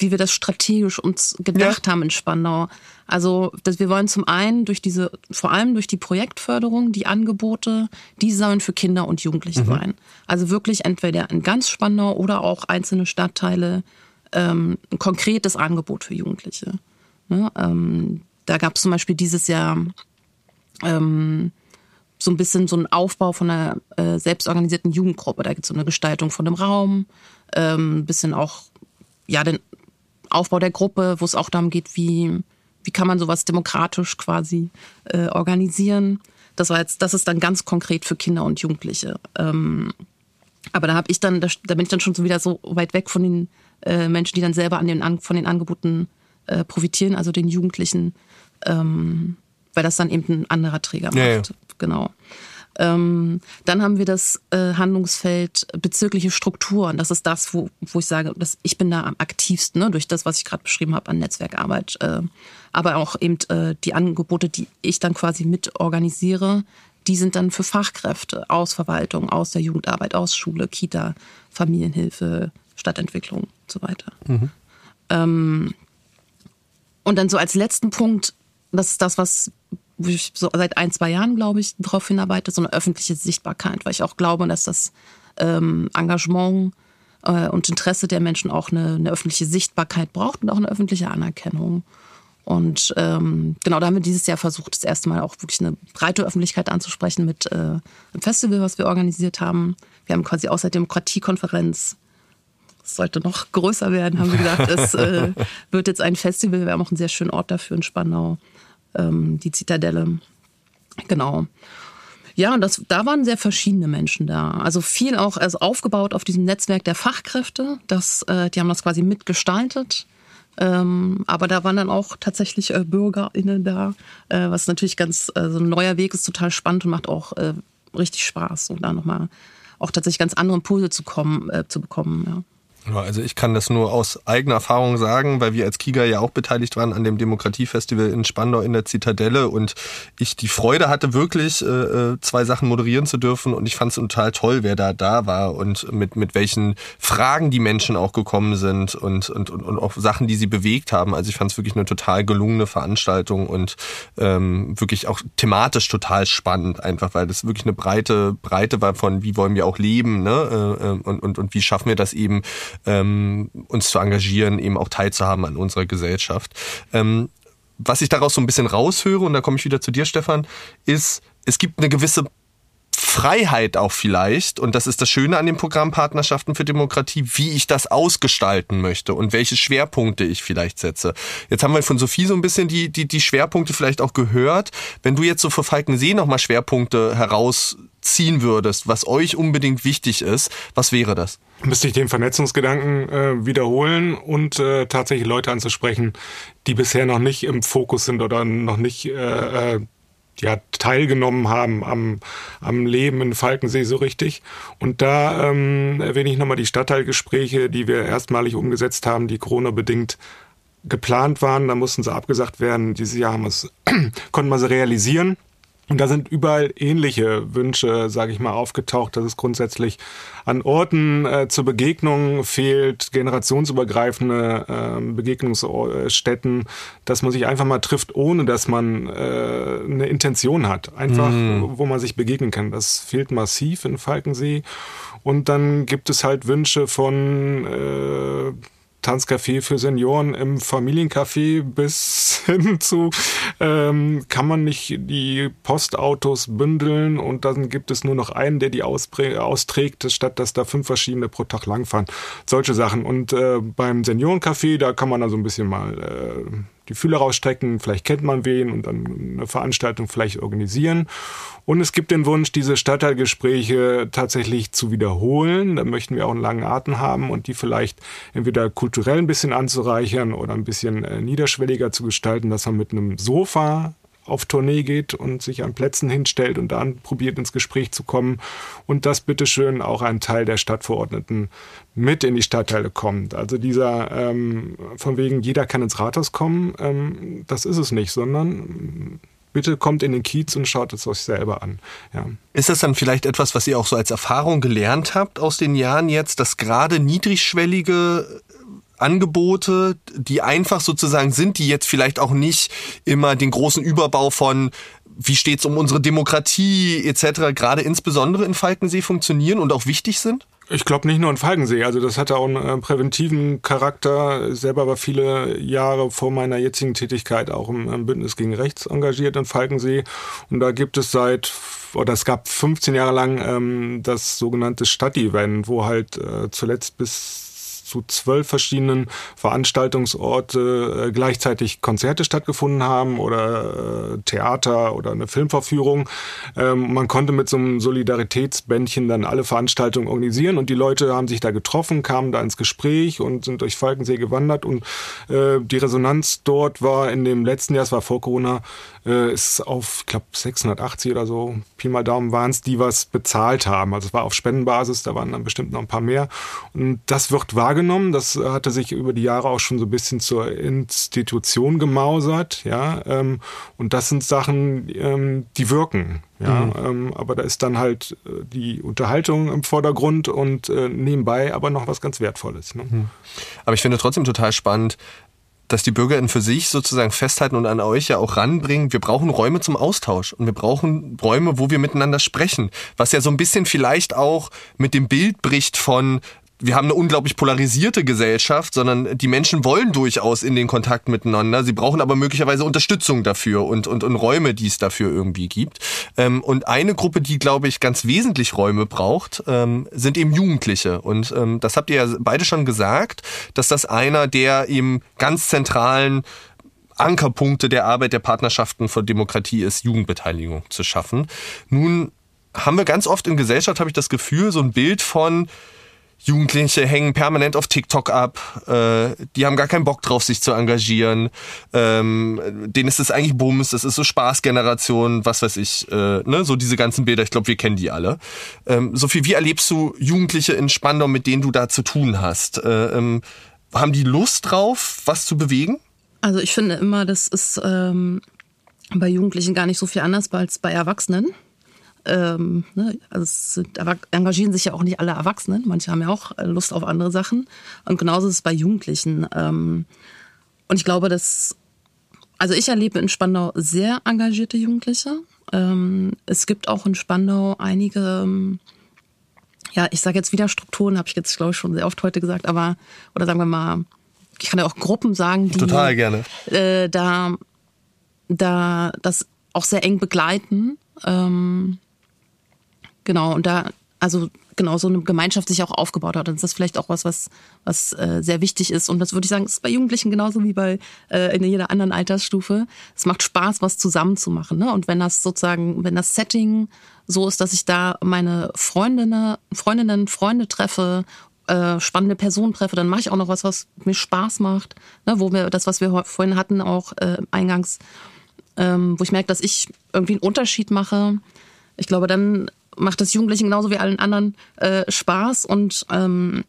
wie wir das strategisch uns gedacht ja. haben in Spandau. Also, dass wir wollen zum einen durch diese, vor allem durch die Projektförderung, die Angebote, die sollen für Kinder und Jugendliche mhm. sein. Also wirklich entweder in ganz Spandau oder auch einzelne Stadtteile ähm, ein konkretes Angebot für Jugendliche. Ne? Ähm, da gab es zum Beispiel dieses Jahr ähm, so ein bisschen so einen Aufbau von einer äh, selbstorganisierten Jugendgruppe. Da gibt es so eine Gestaltung von einem Raum, ähm, ein bisschen auch ja den Aufbau der Gruppe, wo es auch darum geht, wie wie kann man sowas demokratisch quasi äh, organisieren. Das war jetzt, das ist dann ganz konkret für Kinder und Jugendliche. Ähm, aber da habe ich dann, da, da, bin ich dann schon so wieder so weit weg von den äh, Menschen, die dann selber an den, von den Angeboten äh, profitieren, also den Jugendlichen, ähm, weil das dann eben ein anderer Träger macht. Ja, ja. Genau. Ähm, dann haben wir das äh, Handlungsfeld bezügliche Strukturen. Das ist das, wo, wo ich sage, dass ich bin da am aktivsten, ne, durch das, was ich gerade beschrieben habe an Netzwerkarbeit. Äh, aber auch eben äh, die Angebote, die ich dann quasi mit organisiere, die sind dann für Fachkräfte aus Verwaltung, aus der Jugendarbeit, aus Schule, Kita, Familienhilfe, Stadtentwicklung und so weiter. Mhm. Ähm, und dann so als letzten Punkt, das ist das, was wo ich so seit ein, zwei Jahren, glaube ich, darauf hinarbeite, so eine öffentliche Sichtbarkeit, weil ich auch glaube, dass das ähm, Engagement äh, und Interesse der Menschen auch eine, eine öffentliche Sichtbarkeit braucht und auch eine öffentliche Anerkennung. Und ähm, genau, da haben wir dieses Jahr versucht, das erste Mal auch wirklich eine breite Öffentlichkeit anzusprechen mit äh, einem Festival, was wir organisiert haben. Wir haben quasi aus der Demokratiekonferenz es sollte noch größer werden, haben wir gesagt. Es äh, <laughs> wird jetzt ein Festival. Wir haben auch einen sehr schönen Ort dafür in Spandau ähm, die Zitadelle. Genau. Ja, und das, da waren sehr verschiedene Menschen da. Also viel auch also aufgebaut auf diesem Netzwerk der Fachkräfte. Das, äh, die haben das quasi mitgestaltet. Ähm, aber da waren dann auch tatsächlich äh, BürgerInnen da, äh, was natürlich ganz, äh, so ein neuer Weg ist, total spannend und macht auch äh, richtig Spaß, um da nochmal auch tatsächlich ganz andere Impulse zu kommen, äh, zu bekommen. Ja. Also ich kann das nur aus eigener Erfahrung sagen, weil wir als Kiga ja auch beteiligt waren an dem Demokratiefestival in Spandau in der Zitadelle und ich die Freude hatte, wirklich äh, äh zwei Sachen moderieren zu dürfen und ich fand es total toll, wer da da war und mit, mit welchen Fragen die Menschen auch gekommen sind und, und, und, und auch Sachen, die sie bewegt haben. Also ich fand es wirklich eine total gelungene Veranstaltung und ähm, wirklich auch thematisch total spannend, einfach weil das wirklich eine breite Breite war von wie wollen wir auch leben ne? Äh, und, und, und wie schaffen wir das eben ähm, uns zu engagieren, eben auch teilzuhaben an unserer Gesellschaft. Ähm, was ich daraus so ein bisschen raushöre, und da komme ich wieder zu dir, Stefan, ist, es gibt eine gewisse Freiheit auch vielleicht, und das ist das Schöne an dem Programm Partnerschaften für Demokratie, wie ich das ausgestalten möchte und welche Schwerpunkte ich vielleicht setze. Jetzt haben wir von Sophie so ein bisschen die, die, die Schwerpunkte vielleicht auch gehört. Wenn du jetzt so für Falkensee nochmal Schwerpunkte herausziehen würdest, was euch unbedingt wichtig ist, was wäre das? müsste ich den Vernetzungsgedanken äh, wiederholen und äh, tatsächlich Leute anzusprechen, die bisher noch nicht im Fokus sind oder noch nicht äh, äh, ja, teilgenommen haben am, am Leben in Falkensee so richtig. Und da ähm, erwähne ich nochmal die Stadtteilgespräche, die wir erstmalig umgesetzt haben, die Corona-bedingt geplant waren. Da mussten sie abgesagt werden. Dieses Jahr haben <clears throat> konnten wir sie realisieren. Und da sind überall ähnliche Wünsche, sage ich mal, aufgetaucht, dass es grundsätzlich an Orten äh, zur Begegnung fehlt, generationsübergreifende äh, Begegnungsstätten, dass man sich einfach mal trifft, ohne dass man äh, eine Intention hat. Einfach, mhm. wo man sich begegnen kann. Das fehlt massiv in Falkensee. Und dann gibt es halt Wünsche von äh, Tanzcafé für Senioren im Familiencafé bis <laughs> hin zu, ähm, kann man nicht die Postautos bündeln und dann gibt es nur noch einen, der die austrägt, statt dass da fünf verschiedene pro Tag langfahren. Solche Sachen. Und äh, beim Seniorencafé, da kann man also ein bisschen mal äh, die Fühler rausstrecken, vielleicht kennt man wen und dann eine Veranstaltung vielleicht organisieren. Und es gibt den Wunsch, diese Stadtteilgespräche tatsächlich zu wiederholen. Da möchten wir auch einen langen Atem haben und die vielleicht entweder kulturell ein bisschen anzureichern oder ein bisschen äh, niederschwelliger zu gestalten, dass man mit einem Sofa auf Tournee geht und sich an Plätzen hinstellt und dann probiert ins Gespräch zu kommen und dass bitteschön auch ein Teil der Stadtverordneten mit in die Stadtteile kommt. Also dieser ähm, von wegen jeder kann ins Rathaus kommen, ähm, das ist es nicht, sondern bitte kommt in den Kiez und schaut es euch selber an. Ja. Ist das dann vielleicht etwas, was ihr auch so als Erfahrung gelernt habt aus den Jahren jetzt, dass gerade niedrigschwellige Angebote, die einfach sozusagen sind, die jetzt vielleicht auch nicht immer den großen Überbau von wie steht's um unsere Demokratie etc. gerade insbesondere in Falkensee funktionieren und auch wichtig sind? Ich glaube nicht nur in Falkensee. Also das hatte auch einen äh, präventiven Charakter. Selber war viele Jahre vor meiner jetzigen Tätigkeit auch im, im Bündnis gegen Rechts engagiert in Falkensee. Und da gibt es seit oder es gab 15 Jahre lang ähm, das sogenannte Stadtevent, wo halt äh, zuletzt bis zu zwölf verschiedenen Veranstaltungsorte äh, gleichzeitig Konzerte stattgefunden haben oder äh, Theater oder eine Filmverführung. Ähm, man konnte mit so einem Solidaritätsbändchen dann alle Veranstaltungen organisieren und die Leute haben sich da getroffen, kamen da ins Gespräch und sind durch Falkensee gewandert und äh, die Resonanz dort war in dem letzten Jahr, es war vor Corona, äh, ist auf, ich glaube, 680 oder so, Pi mal Daumen waren es, die was bezahlt haben. Also es war auf Spendenbasis, da waren dann bestimmt noch ein paar mehr. Und das wird wahrgenommen. Das hatte sich über die Jahre auch schon so ein bisschen zur Institution gemausert. Ja, ähm, und das sind Sachen, ähm, die wirken. Ja, mhm. ähm, aber da ist dann halt äh, die Unterhaltung im Vordergrund und äh, nebenbei aber noch was ganz Wertvolles. Ne? Mhm. Aber ich finde trotzdem total spannend, dass die BürgerInnen für sich sozusagen festhalten und an euch ja auch ranbringen, wir brauchen Räume zum Austausch und wir brauchen Räume, wo wir miteinander sprechen. Was ja so ein bisschen vielleicht auch mit dem Bild bricht von, wir haben eine unglaublich polarisierte Gesellschaft, sondern die Menschen wollen durchaus in den Kontakt miteinander. Sie brauchen aber möglicherweise Unterstützung dafür und, und, und Räume, die es dafür irgendwie gibt. Ähm, und eine Gruppe, die, glaube ich, ganz wesentlich Räume braucht, ähm, sind eben Jugendliche. Und ähm, das habt ihr ja beide schon gesagt, dass das einer der eben ganz zentralen Ankerpunkte der Arbeit der Partnerschaften für Demokratie ist, Jugendbeteiligung zu schaffen. Nun haben wir ganz oft in Gesellschaft, habe ich das Gefühl, so ein Bild von Jugendliche hängen permanent auf TikTok ab, äh, die haben gar keinen Bock drauf, sich zu engagieren. Ähm, denen ist es eigentlich Bums, das ist so Spaßgeneration, was weiß ich, äh, ne? so diese ganzen Bilder, ich glaube, wir kennen die alle. Ähm, Sophie, wie erlebst du Jugendliche in Spandau, mit denen du da zu tun hast? Äh, ähm, haben die Lust drauf, was zu bewegen? Also ich finde immer, das ist ähm, bei Jugendlichen gar nicht so viel anders als bei Erwachsenen. Ähm, ne, also es sind, engagieren sich ja auch nicht alle Erwachsenen. Manche haben ja auch äh, Lust auf andere Sachen. Und genauso ist es bei Jugendlichen. Ähm, und ich glaube, dass, also ich erlebe in Spandau sehr engagierte Jugendliche. Ähm, es gibt auch in Spandau einige, ähm, ja, ich sage jetzt wieder Strukturen, habe ich jetzt, glaube ich, schon sehr oft heute gesagt, aber, oder sagen wir mal, ich kann ja auch Gruppen sagen, die Total gerne. Äh, da, da das auch sehr eng begleiten. Ähm, Genau, und da, also genau, so eine Gemeinschaft sich auch aufgebaut hat. Das ist vielleicht auch was, was, was äh, sehr wichtig ist. Und das würde ich sagen, ist bei Jugendlichen genauso wie bei äh, in jeder anderen Altersstufe. Es macht Spaß, was zusammen zu machen. Ne? Und wenn das sozusagen, wenn das Setting so ist, dass ich da meine Freundinnen, Freundinnen, Freunde treffe äh, spannende Personen treffe, dann mache ich auch noch was, was mir Spaß macht, ne, wo wir das, was wir vorhin hatten, auch äh, eingangs, ähm, wo ich merke, dass ich irgendwie einen Unterschied mache. Ich glaube, dann macht das Jugendlichen genauso wie allen anderen äh, Spaß und ähm,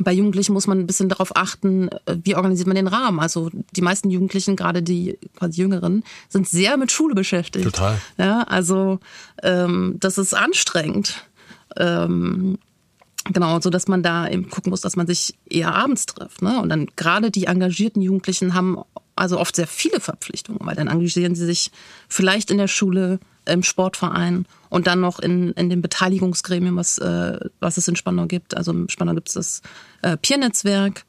bei Jugendlichen muss man ein bisschen darauf achten, äh, wie organisiert man den Rahmen. Also die meisten Jugendlichen, gerade die quasi Jüngeren, sind sehr mit Schule beschäftigt. Total. Ja, also ähm, das ist anstrengend. Ähm, Genau, so dass man da eben gucken muss, dass man sich eher abends trifft. Ne? Und dann gerade die engagierten Jugendlichen haben also oft sehr viele Verpflichtungen, weil dann engagieren sie sich vielleicht in der Schule, im Sportverein und dann noch in, in den Beteiligungsgremien, was, äh, was es in Spandau gibt. Also in Spandau gibt es das äh, Peer-Netzwerk,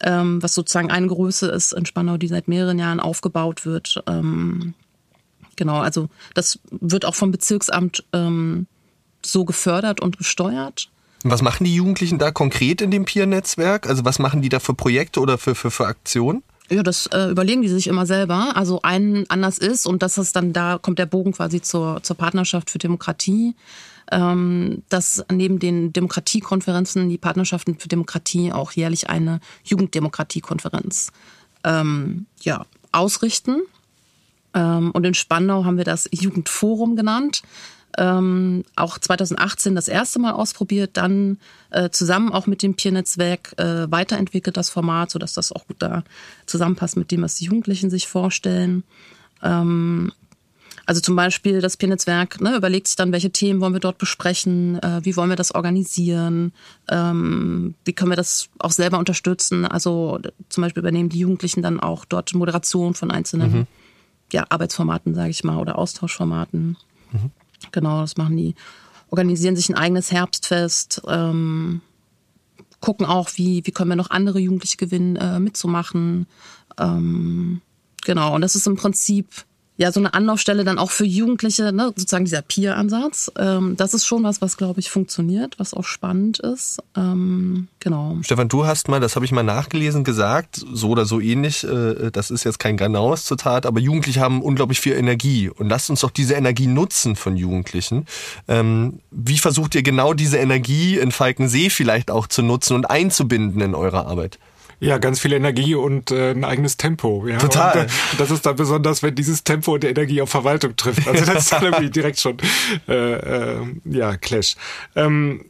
ähm, was sozusagen eine Größe ist in Spandau, die seit mehreren Jahren aufgebaut wird. Ähm, genau, also das wird auch vom Bezirksamt ähm, so gefördert und gesteuert. Was machen die Jugendlichen da konkret in dem Peer-Netzwerk? Also was machen die da für Projekte oder für, für, für Aktionen? Ja, das äh, überlegen die sich immer selber. Also ein anders ist und das ist dann, da kommt der Bogen quasi zur, zur Partnerschaft für Demokratie, ähm, dass neben den Demokratiekonferenzen die Partnerschaften für Demokratie auch jährlich eine Jugenddemokratiekonferenz ähm, ja, ausrichten. Ähm, und in Spandau haben wir das Jugendforum genannt ähm, auch 2018 das erste Mal ausprobiert, dann äh, zusammen auch mit dem Peer-Netzwerk äh, weiterentwickelt das Format, sodass das auch gut da zusammenpasst mit dem, was die Jugendlichen sich vorstellen. Ähm, also zum Beispiel das Peer-Netzwerk ne, überlegt sich dann, welche Themen wollen wir dort besprechen, äh, wie wollen wir das organisieren, ähm, wie können wir das auch selber unterstützen. Also zum Beispiel übernehmen die Jugendlichen dann auch dort Moderation von einzelnen mhm. ja, Arbeitsformaten, sage ich mal, oder Austauschformaten. Mhm. Genau, das machen die. Organisieren sich ein eigenes Herbstfest, ähm, gucken auch, wie, wie können wir noch andere Jugendliche gewinnen, äh, mitzumachen. Ähm, genau, und das ist im Prinzip ja so eine Anlaufstelle dann auch für Jugendliche, ne, sozusagen dieser Peer-Ansatz. Ähm, das ist schon was, was glaube ich funktioniert, was auch spannend ist. Ähm, genau. Stefan, du hast mal, das habe ich mal nachgelesen, gesagt, so oder so ähnlich. Äh, das ist jetzt kein genaues Zitat, aber Jugendliche haben unglaublich viel Energie und lasst uns doch diese Energie nutzen von Jugendlichen. Ähm, wie versucht ihr genau diese Energie in Falkensee vielleicht auch zu nutzen und einzubinden in eure Arbeit? Ja, ganz viel Energie und äh, ein eigenes Tempo. Ja. Total. Und, äh, das ist dann besonders, wenn dieses Tempo und die Energie auf Verwaltung trifft. Also das ist dann <laughs> irgendwie direkt schon äh, äh, ja Clash. Ähm,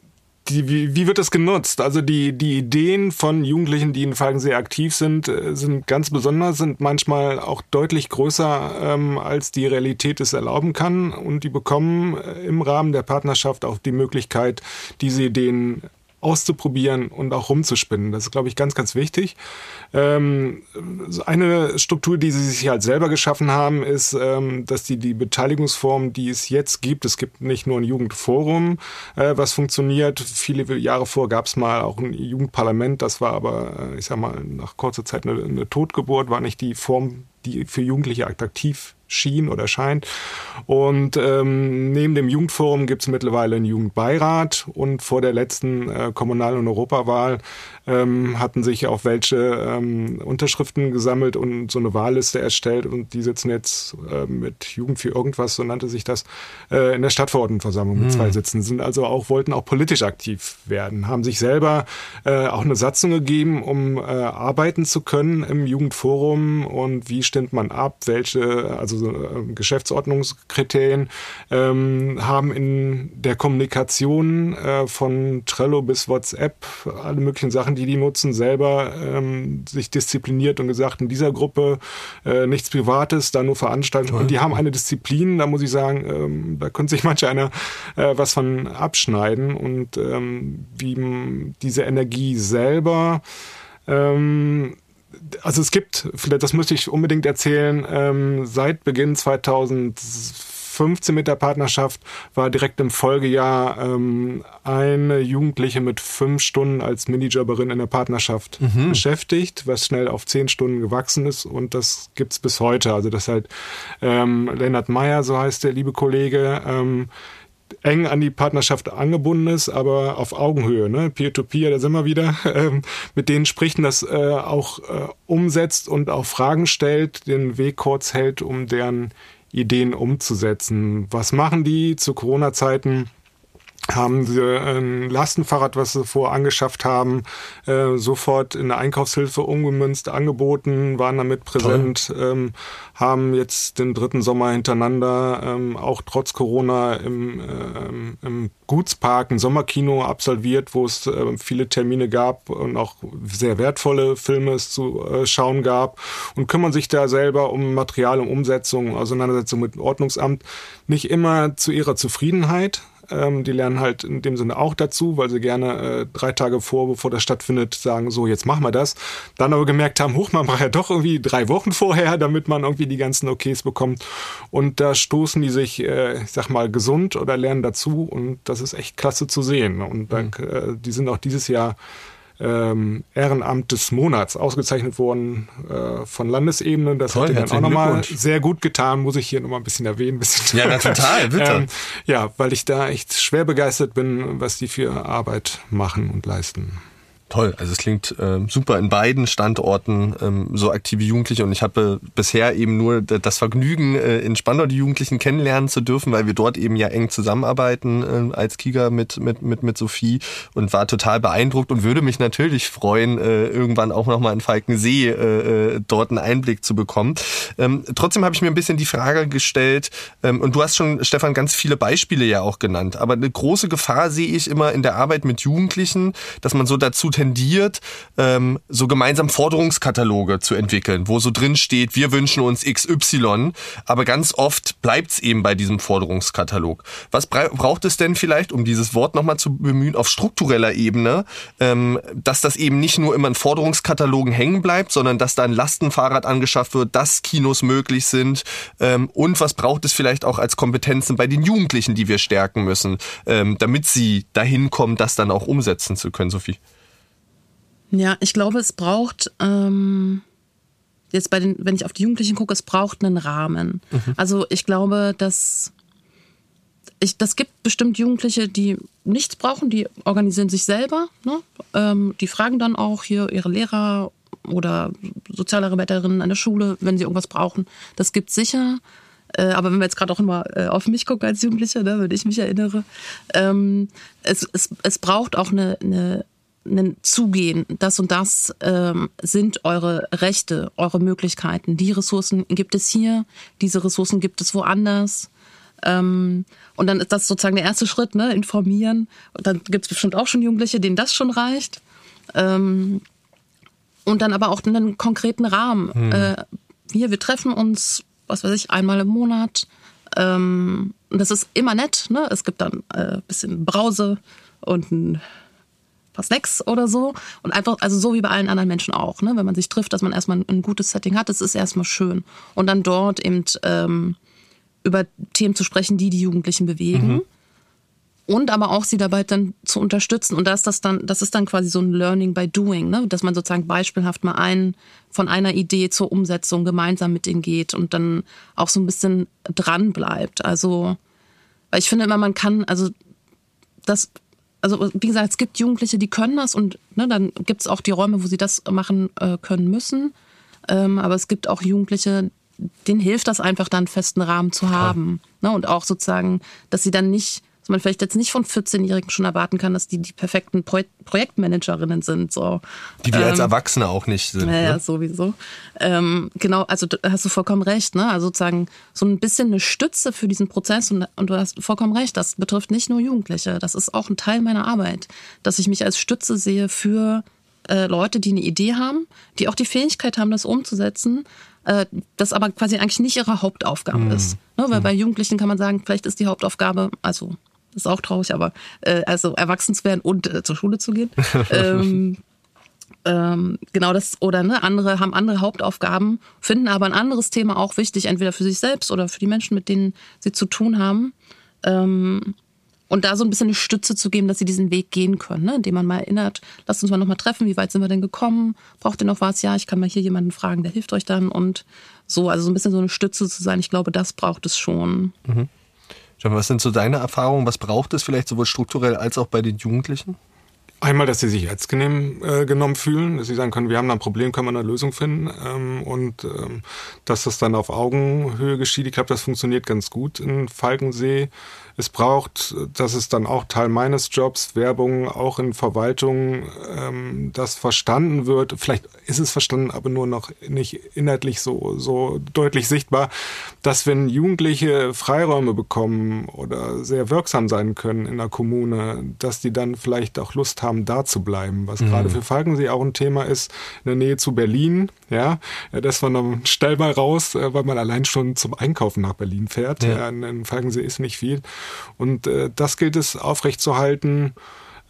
die, wie, wie wird das genutzt? Also die, die Ideen von Jugendlichen, die in Falkensee aktiv sind, äh, sind ganz besonders, sind manchmal auch deutlich größer, ähm, als die Realität es erlauben kann. Und die bekommen äh, im Rahmen der Partnerschaft auch die Möglichkeit, diese Ideen auszuprobieren und auch rumzuspinnen. Das ist, glaube ich, ganz, ganz wichtig. Ähm, eine Struktur, die sie sich halt selber geschaffen haben, ist, ähm, dass die die Beteiligungsform, die es jetzt gibt, es gibt nicht nur ein Jugendforum, äh, was funktioniert. Viele Jahre vor gab es mal auch ein Jugendparlament, das war aber, äh, ich sag mal, nach kurzer Zeit eine, eine Totgeburt, war nicht die Form, die für Jugendliche attraktiv schien oder scheint. Und ähm, neben dem Jugendforum gibt es mittlerweile einen Jugendbeirat und vor der letzten äh, Kommunal- und Europawahl ähm, hatten sich auch welche ähm, Unterschriften gesammelt und so eine Wahlliste erstellt und die sitzen jetzt äh, mit Jugend für irgendwas, so nannte sich das, äh, in der Stadtverordnetenversammlung mit mhm. zwei Sitzen, sind also auch, wollten auch politisch aktiv werden, haben sich selber äh, auch eine Satzung gegeben, um äh, arbeiten zu können im Jugendforum und wie stimmt man ab, welche, also äh, Geschäftsordnungskriterien, ähm, haben in der Kommunikation äh, von Trello bis WhatsApp alle möglichen Sachen, die die nutzen, selber ähm, sich diszipliniert und gesagt, in dieser Gruppe äh, nichts Privates, da nur Veranstaltungen. Und die haben eine Disziplin, da muss ich sagen, ähm, da könnte sich <laughs> manch einer äh, was von abschneiden und ähm, wie diese Energie selber ähm, also es gibt, vielleicht das müsste ich unbedingt erzählen, ähm, seit Beginn 2015 mit der Partnerschaft war direkt im Folgejahr ähm, eine Jugendliche mit fünf Stunden als Minijobberin in der Partnerschaft mhm. beschäftigt, was schnell auf zehn Stunden gewachsen ist und das gibt's bis heute. Also das halt ähm, Lennart Meyer, so heißt der liebe Kollege, ähm, eng an die Partnerschaft angebunden ist, aber auf Augenhöhe, ne? Peer-to-Peer, da sind wir wieder, <laughs> ähm, mit denen spricht und das äh, auch äh, umsetzt und auch Fragen stellt, den Weg kurz hält, um deren Ideen umzusetzen. Was machen die zu Corona-Zeiten? Haben sie ein Lastenfahrrad, was sie vorher angeschafft haben, äh, sofort in eine Einkaufshilfe umgemünzt angeboten, waren damit präsent, ähm, haben jetzt den dritten Sommer hintereinander ähm, auch trotz Corona im, ähm, im Gutspark ein Sommerkino absolviert, wo es äh, viele Termine gab und auch sehr wertvolle Filme es zu äh, schauen gab und kümmern sich da selber um Material, um Umsetzung, Auseinandersetzung mit dem Ordnungsamt, nicht immer zu ihrer Zufriedenheit, ähm, die lernen halt in dem Sinne auch dazu, weil sie gerne äh, drei Tage vor, bevor das stattfindet, sagen, so, jetzt machen wir das. Dann aber gemerkt haben, hoch, man braucht ja doch irgendwie drei Wochen vorher, damit man irgendwie die ganzen Okays bekommt. Und da stoßen die sich, äh, ich sag mal, gesund oder lernen dazu. Und das ist echt klasse zu sehen. Und dann, mhm. äh, die sind auch dieses Jahr ähm, Ehrenamt des Monats ausgezeichnet worden äh, von Landesebene. Das Toll, hat dann auch nochmal sehr gut getan, muss ich hier nochmal ein bisschen erwähnen. ein Bisschen Ja, na, <laughs> total, bitte. ähm, ja, weil ich da echt schwer begeistert bin, was die für Arbeit machen und leisten. Toll, also es klingt ähm, super in beiden Standorten ähm, so aktive Jugendliche und ich habe bisher eben nur das Vergnügen, äh, in Spandau die Jugendlichen kennenlernen zu dürfen, weil wir dort eben ja eng zusammenarbeiten äh, als Kiga mit, mit, mit, mit Sophie und war total beeindruckt und würde mich natürlich freuen, äh, irgendwann auch nochmal in Falkensee äh, äh, dort einen Einblick zu bekommen. Ähm, trotzdem habe ich mir ein bisschen die Frage gestellt, ähm, und du hast schon, Stefan, ganz viele Beispiele ja auch genannt, aber eine große Gefahr sehe ich immer in der Arbeit mit Jugendlichen, dass man so dazu tendiert, ähm, so gemeinsam Forderungskataloge zu entwickeln, wo so drin steht, wir wünschen uns XY, aber ganz oft bleibt's eben bei diesem Forderungskatalog. Was bra- braucht es denn vielleicht, um dieses Wort nochmal zu bemühen, auf struktureller Ebene, ähm, dass das eben nicht nur immer in Forderungskatalogen hängen bleibt, sondern dass da ein Lastenfahrrad angeschafft wird, dass Kinos möglich sind ähm, und was braucht es vielleicht auch als Kompetenzen bei den Jugendlichen, die wir stärken müssen, ähm, damit sie dahin kommen, das dann auch umsetzen zu können, Sophie? Ja, ich glaube, es braucht ähm, jetzt bei den, wenn ich auf die Jugendlichen gucke, es braucht einen Rahmen. Also ich glaube, dass ich, das gibt bestimmt Jugendliche, die nichts brauchen, die organisieren sich selber. Ne? Ähm, die fragen dann auch hier ihre Lehrer oder Sozialarbeiterinnen an der Schule, wenn sie irgendwas brauchen. Das gibt sicher. Äh, aber wenn wir jetzt gerade auch immer äh, auf mich gucken als Jugendliche, ne, wenn ich mich erinnere, ähm, es, es, es braucht auch eine, eine, Zugehen. Das und das ähm, sind eure Rechte, eure Möglichkeiten. Die Ressourcen gibt es hier, diese Ressourcen gibt es woanders. Ähm, und dann ist das sozusagen der erste Schritt, ne? informieren. Und dann gibt es bestimmt auch schon Jugendliche, denen das schon reicht. Ähm, und dann aber auch einen konkreten Rahmen. Äh, hier, wir treffen uns, was weiß ich, einmal im Monat. Ähm, und das ist immer nett. Ne? Es gibt dann äh, ein bisschen Brause und ein Snacks oder so. Und einfach, also so wie bei allen anderen Menschen auch, ne? wenn man sich trifft, dass man erstmal ein gutes Setting hat, das ist erstmal schön. Und dann dort eben ähm, über Themen zu sprechen, die die Jugendlichen bewegen. Und aber auch sie dabei dann zu unterstützen. Und da ist das dann, das ist dann quasi so ein Learning by Doing, ne? dass man sozusagen beispielhaft mal einen von einer Idee zur Umsetzung gemeinsam mit ihnen geht und dann auch so ein bisschen dran bleibt. Also, weil ich finde immer, man kann, also das, also wie gesagt, es gibt Jugendliche, die können das und ne, dann gibt es auch die Räume, wo sie das machen äh, können müssen. Ähm, aber es gibt auch Jugendliche, denen hilft das einfach, dann einen festen Rahmen zu haben. Ne, und auch sozusagen, dass sie dann nicht, man vielleicht jetzt nicht von 14-Jährigen schon erwarten kann, dass die die perfekten Pro Projektmanagerinnen sind. So. Die wir als Ähm, Erwachsene auch nicht sind. ja, ja, Ne? sowieso. Ähm, genau, also da hast du vollkommen recht, ne? Also sozusagen so ein bisschen eine Stütze für diesen Prozess und, und du hast vollkommen recht, das betrifft nicht nur Jugendliche, das ist auch ein Teil meiner Arbeit, dass ich mich als Stütze sehe für äh, Leute, die eine Idee haben, die auch die Fähigkeit haben, das umzusetzen, äh, das aber quasi eigentlich nicht ihre Hauptaufgabe ist. Ne? Weil bei Jugendlichen kann man sagen, vielleicht ist die Hauptaufgabe, also ist auch traurig, aber äh, also erwachsen zu werden und äh, zur Schule zu gehen. <laughs> ähm, ähm, genau das oder ne, andere haben andere Hauptaufgaben, finden aber ein anderes Thema auch wichtig, entweder für sich selbst oder für die Menschen, mit denen sie zu tun haben. Ähm, und da so ein bisschen eine Stütze zu geben, dass sie diesen Weg gehen können, ne? indem man mal erinnert, lasst uns mal nochmal treffen, wie weit sind wir denn gekommen? Braucht ihr noch was? Ja, ich kann mal hier jemanden fragen, der hilft euch dann und so, also so ein bisschen so eine Stütze zu sein. Ich glaube, das braucht es schon. Stefan, Was sind so deine Erfahrungen? Was braucht es vielleicht sowohl strukturell als auch bei den Jugendlichen? Einmal, dass sie sich ernst äh, genommen fühlen, dass sie sagen können, wir haben da ein Problem, können wir eine Lösung finden. Ähm, und ähm, dass das dann auf Augenhöhe geschieht. Ich glaube, das funktioniert ganz gut in Falkensee. Es braucht, das ist dann auch Teil meines Jobs, Werbung auch in Verwaltung, ähm, das verstanden wird. Vielleicht ist es verstanden, aber nur noch nicht inhaltlich so, so deutlich sichtbar, dass wenn Jugendliche Freiräume bekommen oder sehr wirksam sein können in der Kommune, dass die dann vielleicht auch Lust haben, da zu bleiben. Was gerade für Falkensee auch ein Thema ist, in der Nähe zu Berlin. Ja, Ja, das war noch schnell mal raus, äh, weil man allein schon zum Einkaufen nach Berlin fährt. Ja. In, in Falkensee ist nicht viel. Und äh, das gilt es aufrechtzuerhalten.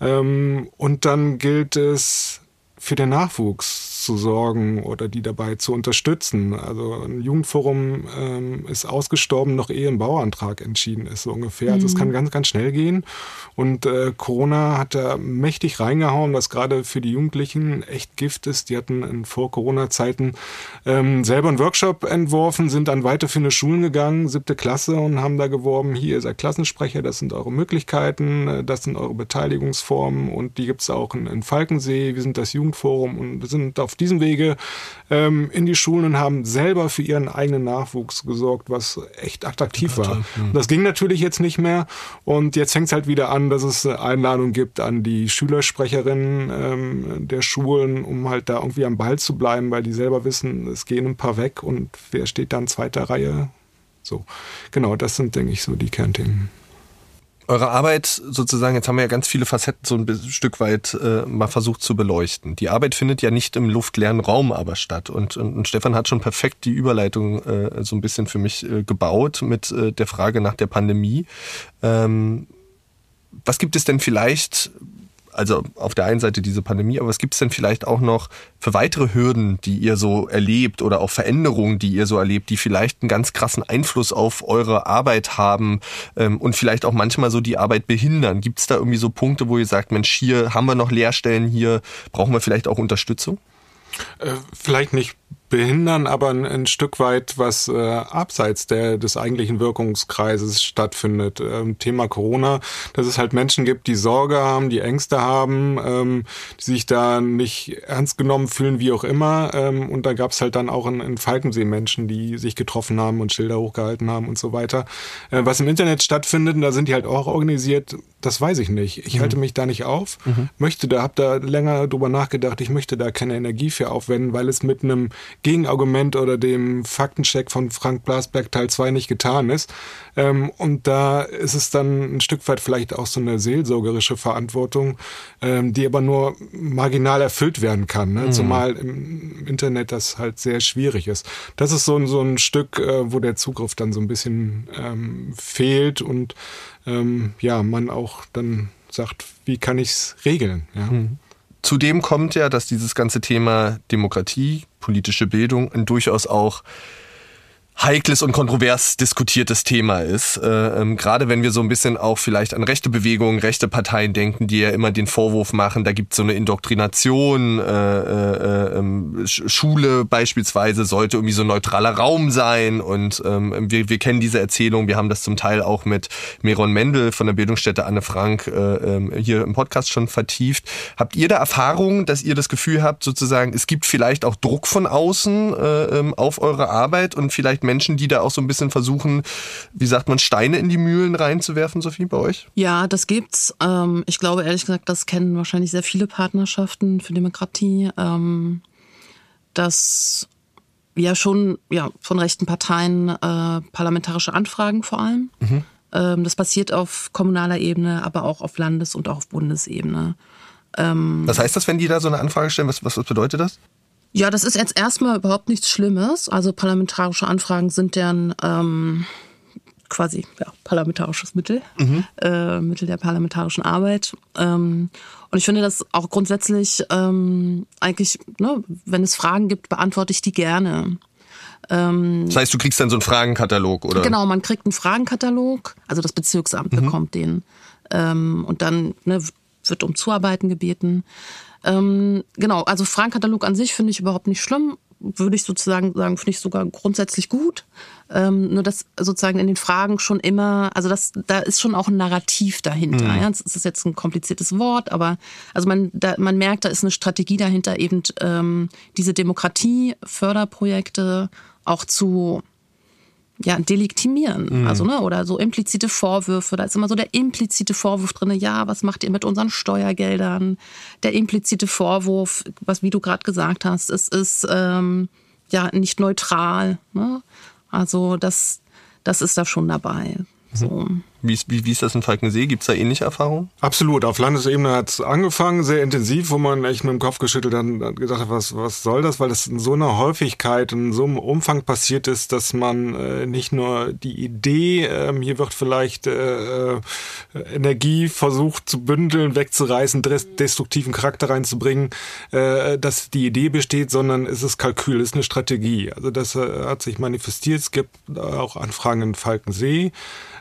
Ähm, und dann gilt es für den Nachwuchs auszusorgen oder die dabei zu unterstützen. Also ein Jugendforum ähm, ist ausgestorben, noch ehe ein Bauantrag entschieden ist, so ungefähr. Also es kann ganz, ganz schnell gehen. Und äh, Corona hat da mächtig reingehauen, was gerade für die Jugendlichen echt Gift ist. Die hatten in Vor-Corona-Zeiten ähm, selber einen Workshop entworfen, sind dann weiterführende Schulen gegangen, siebte Klasse und haben da geworben, hier ihr seid Klassensprecher, das sind eure Möglichkeiten, äh, das sind eure Beteiligungsformen und die gibt's auch in, in Falkensee. Wir sind das Jugendforum und sind auf diesem Wege ähm, in die Schulen und haben selber für ihren eigenen Nachwuchs gesorgt, was echt attraktiv war. Mhm. Das ging natürlich jetzt nicht mehr und jetzt fängt's halt wieder an, dass es Einladungen gibt an die Schülersprecherinnen ähm, der Schulen, um halt da irgendwie am Ball zu bleiben, weil die selber wissen, es gehen ein paar weg und wer steht dann zweiter Reihe? So, genau, das sind, denke ich, so die Kernthemen eure Arbeit sozusagen, jetzt haben wir ja ganz viele Facetten so ein Stück weit äh, mal versucht zu beleuchten. Die Arbeit findet ja nicht im luftleeren Raum aber statt. Und, und, und Stefan hat schon perfekt die Überleitung äh, so ein bisschen für mich äh, gebaut mit äh, der Frage nach der Pandemie. Ähm, was gibt es denn vielleicht also auf der einen Seite diese Pandemie, aber was gibt es denn vielleicht auch noch für weitere Hürden, die ihr so erlebt oder auch Veränderungen, die ihr so erlebt, die vielleicht einen ganz krassen Einfluss auf eure Arbeit haben ähm, und vielleicht auch manchmal so die Arbeit behindern? Gibt es da irgendwie so Punkte, wo ihr sagt, Mensch, hier haben wir noch Leerstellen, hier brauchen wir vielleicht auch Unterstützung? Äh, vielleicht nicht behindern, aber ein, ein Stück weit, was äh, abseits der, des eigentlichen Wirkungskreises stattfindet. Ähm, Thema Corona, dass es halt Menschen gibt, die Sorge haben, die Ängste haben, ähm, die sich da nicht ernst genommen fühlen, wie auch immer. Ähm, und da gab es halt dann auch in, in Falkensee Menschen, die sich getroffen haben und Schilder hochgehalten haben und so weiter. Äh, was im Internet stattfindet, und da sind die halt auch organisiert, das weiß ich nicht. Ich mhm. halte mich da nicht auf, mhm. möchte da, hab da länger drüber nachgedacht, ich möchte da keine Energie für aufwenden, weil es mit einem Gegenargument oder dem Faktencheck von Frank Blasberg Teil 2 nicht getan ist. Ähm, und da ist es dann ein Stück weit vielleicht auch so eine seelsorgerische Verantwortung, ähm, die aber nur marginal erfüllt werden kann. Ne? Mhm. Zumal im Internet das halt sehr schwierig ist. Das ist so, ein so ein Stück, äh, wo der Zugriff dann so ein bisschen ähm, fehlt und ähm, ja, man auch dann sagt, wie kann ich es regeln? Ja? Mhm. Zudem kommt ja, dass dieses ganze Thema Demokratie, politische Bildung ein durchaus auch heikles und kontrovers diskutiertes Thema ist. Äh, ähm, gerade wenn wir so ein bisschen auch vielleicht an rechte Bewegungen, rechte Parteien denken, die ja immer den Vorwurf machen, da gibt es so eine Indoktrination. Äh, äh, ähm, Schule beispielsweise sollte irgendwie so ein neutraler Raum sein. Und ähm, wir, wir kennen diese Erzählung. Wir haben das zum Teil auch mit Meron Mendel von der Bildungsstätte Anne Frank äh, ähm, hier im Podcast schon vertieft. Habt ihr da Erfahrungen, dass ihr das Gefühl habt, sozusagen, es gibt vielleicht auch Druck von außen äh, ähm, auf eure Arbeit und vielleicht Menschen, die da auch so ein bisschen versuchen, wie sagt man, Steine in die Mühlen reinzuwerfen, Sophie, bei euch? Ja, das gibt's. Ähm, ich glaube ehrlich gesagt, das kennen wahrscheinlich sehr viele Partnerschaften für Demokratie, ähm, dass ja schon ja, von rechten Parteien äh, parlamentarische Anfragen vor allem. Mhm. Ähm, das passiert auf kommunaler Ebene, aber auch auf Landes- und auch auf Bundesebene. was heißt das, wenn die da so eine Anfrage stellen? Was, was bedeutet das? Ja, das ist jetzt erstmal überhaupt nichts Schlimmes. Also parlamentarische Anfragen sind deren ähm, quasi ja, parlamentarisches Mittel, mhm. äh, Mittel der parlamentarischen Arbeit. Ähm, und ich finde das auch grundsätzlich ähm, eigentlich, ne, wenn es Fragen gibt, beantworte ich die gerne. Ähm, das heißt, du kriegst dann so einen Fragenkatalog, oder? Genau, man kriegt einen Fragenkatalog, also das Bezirksamt mhm. bekommt den. Ähm, und dann ne, wird um Zuarbeiten gebeten. Ähm, genau, also Fragenkatalog an sich finde ich überhaupt nicht schlimm. Würde ich sozusagen sagen, finde ich sogar grundsätzlich gut. Ähm, nur dass sozusagen in den Fragen schon immer, also das, da ist schon auch ein Narrativ dahinter. Mhm. Ja? Das ist jetzt ein kompliziertes Wort, aber also man, da, man merkt, da ist eine Strategie dahinter, eben ähm, diese Demokratie-Förderprojekte auch zu ja, delegitimieren. Mhm. Also, ne, oder so implizite Vorwürfe. Da ist immer so der implizite Vorwurf drin, ja, was macht ihr mit unseren Steuergeldern? Der implizite Vorwurf, was wie du gerade gesagt hast, es ist ähm, ja nicht neutral. Ne? Also das, das ist da schon dabei. Mhm. So. Wie ist, wie, wie ist das in Falkensee? Gibt es da ähnliche Erfahrungen? Absolut. Auf Landesebene hat es angefangen, sehr intensiv, wo man echt mit dem Kopf geschüttelt hat gedacht hat, was, was soll das? Weil das in so einer Häufigkeit und in so einem Umfang passiert ist, dass man äh, nicht nur die Idee, äh, hier wird vielleicht äh, äh, Energie versucht zu bündeln, wegzureißen, destruktiven Charakter reinzubringen, äh, dass die Idee besteht, sondern es ist Kalkül, es ist eine Strategie. Also das äh, hat sich manifestiert. Es gibt auch Anfragen in Falkensee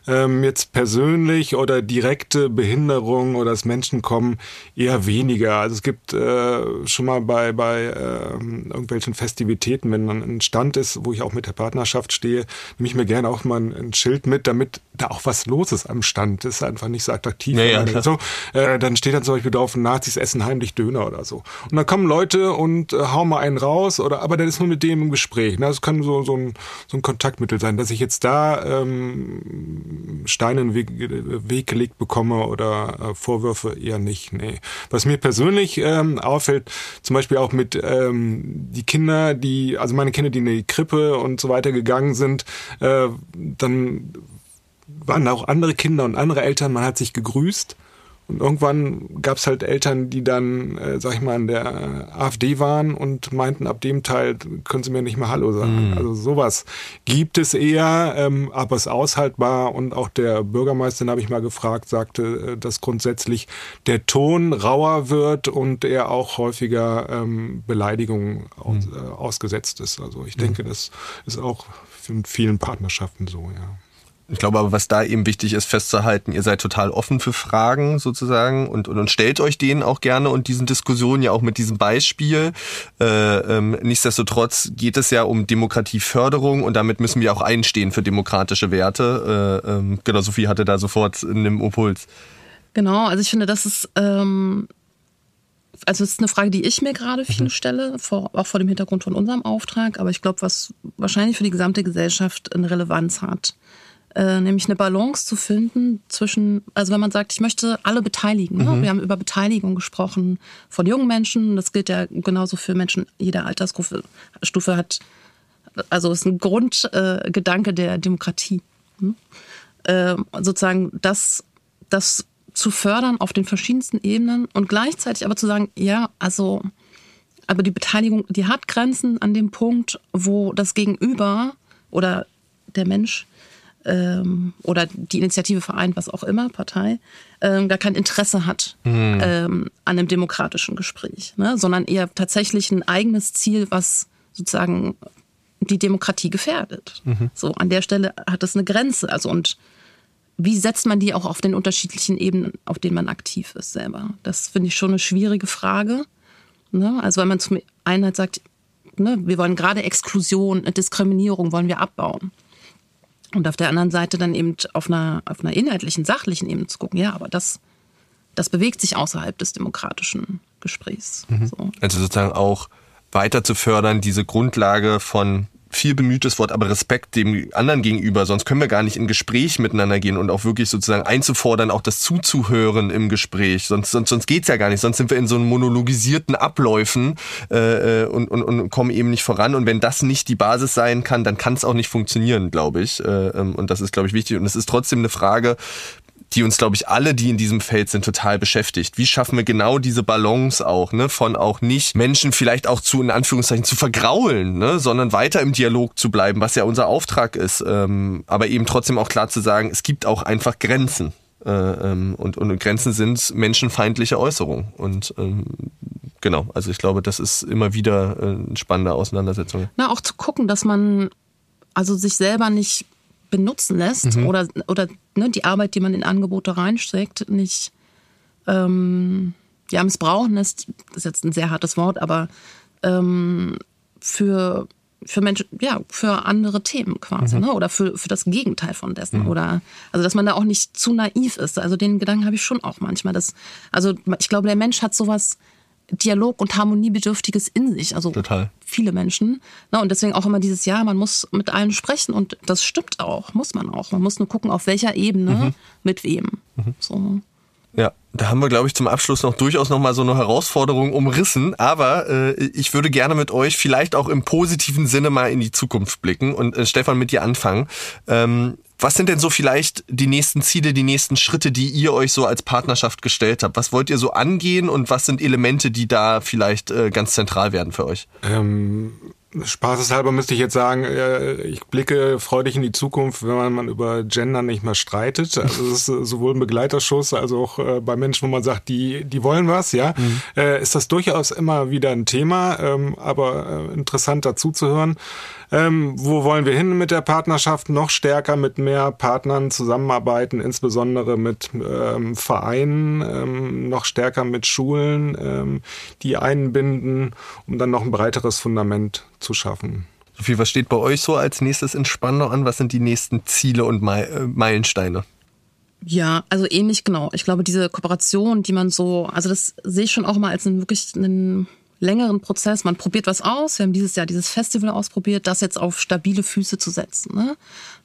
ähm, jetzt persönlich oder direkte Behinderung oder das Menschen kommen eher weniger. Also es gibt äh, schon mal bei, bei äh, irgendwelchen Festivitäten, wenn dann ein Stand ist, wo ich auch mit der Partnerschaft stehe, nehme ich mir gerne auch mal ein, ein Schild mit, damit da auch was los ist am Stand. Das ist einfach nicht so attraktiv. Ja, ja, so. Äh, dann steht dann zum Beispiel drauf, Nazis essen heimlich Döner oder so. Und dann kommen Leute und äh, hauen mal einen raus, oder aber dann ist nur mit dem im Gespräch. Ne? Das kann so, so, ein, so ein Kontaktmittel sein, dass ich jetzt da ähm, Steine in den Weg, Weg gelegt bekomme oder äh, Vorwürfe eher nicht. Nee. Was mir persönlich ähm, auffällt, zum Beispiel auch mit ähm, die Kinder, die, also meine Kinder, die in die Krippe und so weiter gegangen sind, äh, dann waren da auch andere Kinder und andere Eltern, man hat sich gegrüßt. Und irgendwann gab es halt Eltern, die dann, äh, sag ich mal, in der AfD waren und meinten, ab dem Teil können sie mir nicht mehr Hallo sagen. Mhm. Also sowas gibt es eher, ähm, aber es ist aushaltbar. Und auch der Bürgermeister, den habe ich mal gefragt, sagte, äh, dass grundsätzlich der Ton rauer wird und er auch häufiger ähm, Beleidigungen aus, mhm. äh, ausgesetzt ist. Also ich mhm. denke, das ist auch in vielen Partnerschaften so, ja. Ich glaube aber, was da eben wichtig ist, festzuhalten, ihr seid total offen für Fragen sozusagen und, und, und stellt euch denen auch gerne und diesen Diskussionen ja auch mit diesem Beispiel. Äh, ähm, nichtsdestotrotz geht es ja um Demokratieförderung und damit müssen wir auch einstehen für demokratische Werte. Äh, ähm, genau, Sophie hatte da sofort einen Impuls. Genau, also ich finde, das ist ähm, also es ist eine Frage, die ich mir gerade viel mhm. stelle, vor, auch vor dem Hintergrund von unserem Auftrag, aber ich glaube, was wahrscheinlich für die gesamte Gesellschaft eine Relevanz hat äh, nämlich eine Balance zu finden zwischen, also wenn man sagt, ich möchte alle beteiligen. Ne? Mhm. Wir haben über Beteiligung gesprochen von jungen Menschen. Das gilt ja genauso für Menschen jeder Altersstufe Stufe hat. Also ist ein Grundgedanke äh, der Demokratie. Hm? Äh, sozusagen das, das zu fördern auf den verschiedensten Ebenen und gleichzeitig aber zu sagen, ja, also, aber die Beteiligung, die hat Grenzen an dem Punkt, wo das Gegenüber oder der Mensch ähm, oder die Initiative vereint, was auch immer, Partei, ähm, gar kein Interesse hat mhm. ähm, an einem demokratischen Gespräch, ne? sondern eher tatsächlich ein eigenes Ziel, was sozusagen die Demokratie gefährdet. Mhm. So an der Stelle hat es eine Grenze. Also und wie setzt man die auch auf den unterschiedlichen Ebenen, auf denen man aktiv ist selber? Das finde ich schon eine schwierige Frage. Ne? Also wenn man zum einen halt sagt, ne, wir wollen gerade Exklusion, Diskriminierung wollen wir abbauen. Und auf der anderen Seite dann eben auf einer, auf einer inhaltlichen, sachlichen Ebene zu gucken, ja, aber das, das bewegt sich außerhalb des demokratischen Gesprächs. Mhm. So. Also sozusagen auch weiter zu fördern, diese Grundlage von viel bemühtes Wort, aber Respekt dem anderen gegenüber, sonst können wir gar nicht in Gespräch miteinander gehen und auch wirklich sozusagen einzufordern, auch das zuzuhören im Gespräch. Sonst, sonst, sonst geht's ja gar nicht. Sonst sind wir in so einem monologisierten Abläufen äh, äh und, und, und kommen eben nicht voran. Und wenn das nicht die Basis sein kann, dann kann es auch nicht funktionieren, glaube ich. Äh, ähm, und das ist, glaube ich, wichtig. Und es ist trotzdem eine Frage, die uns, glaube ich, alle, die in diesem Feld sind, total beschäftigt. Wie schaffen wir genau diese Balance auch, ne, von auch nicht Menschen vielleicht auch zu, in Anführungszeichen, zu vergraulen, ne, sondern weiter im Dialog zu bleiben, was ja unser Auftrag ist, ähm, aber eben trotzdem auch klar zu sagen, es gibt auch einfach Grenzen. Äh, ähm, und, und Grenzen sind menschenfeindliche Äußerungen. Und ähm, genau, also ich glaube, das ist immer wieder äh, eine spannende Auseinandersetzung. Na, auch zu gucken, dass man also sich selber nicht benutzen lässt mhm. oder, oder ne, die Arbeit, die man in Angebote reinsteckt, nicht ähm, ja, missbrauchen lässt, das ist jetzt ein sehr hartes Wort, aber ähm, für, für Menschen, ja, für andere Themen quasi, mhm. ne? Oder für, für das Gegenteil von dessen. Mhm. Oder also dass man da auch nicht zu naiv ist. Also den Gedanken habe ich schon auch manchmal. Dass, also ich glaube, der Mensch hat sowas Dialog- und Harmoniebedürftiges in sich. Also Total. viele Menschen. Na, und deswegen auch immer dieses Jahr, man muss mit allen sprechen und das stimmt auch, muss man auch. Man muss nur gucken, auf welcher Ebene, mhm. mit wem. Mhm. So. Ja, da haben wir, glaube ich, zum Abschluss noch durchaus noch mal so eine Herausforderung umrissen. Aber äh, ich würde gerne mit euch vielleicht auch im positiven Sinne mal in die Zukunft blicken und äh, Stefan mit dir anfangen. Ähm, was sind denn so vielleicht die nächsten Ziele, die nächsten Schritte, die ihr euch so als Partnerschaft gestellt habt? Was wollt ihr so angehen und was sind Elemente, die da vielleicht äh, ganz zentral werden für euch? Ähm, Spaßeshalber müsste ich jetzt sagen, äh, ich blicke freudig in die Zukunft, wenn man über Gender nicht mehr streitet. Also es ist sowohl ein Begleiterschuss als auch äh, bei Menschen, wo man sagt, die, die wollen was, ja, mhm. ist das durchaus immer wieder ein Thema, ähm, aber interessant dazu zu hören. Ähm, wo wollen wir hin mit der Partnerschaft? Noch stärker mit mehr Partnern zusammenarbeiten, insbesondere mit ähm, Vereinen, noch stärker mit Schulen, die einbinden, um dann noch ein breiteres Fundament zu schaffen. Sophie, was steht bei euch so als nächstes in Spandau an? Was sind die nächsten Ziele und äh, Meilensteine? Ja, also ähnlich genau. Ich glaube, diese Kooperation, die man so, also das sehe ich schon auch mal als einen wirklich einen längeren Prozess. Man probiert was aus. Wir haben dieses Jahr dieses Festival ausprobiert, das jetzt auf stabile Füße zu setzen. Ne?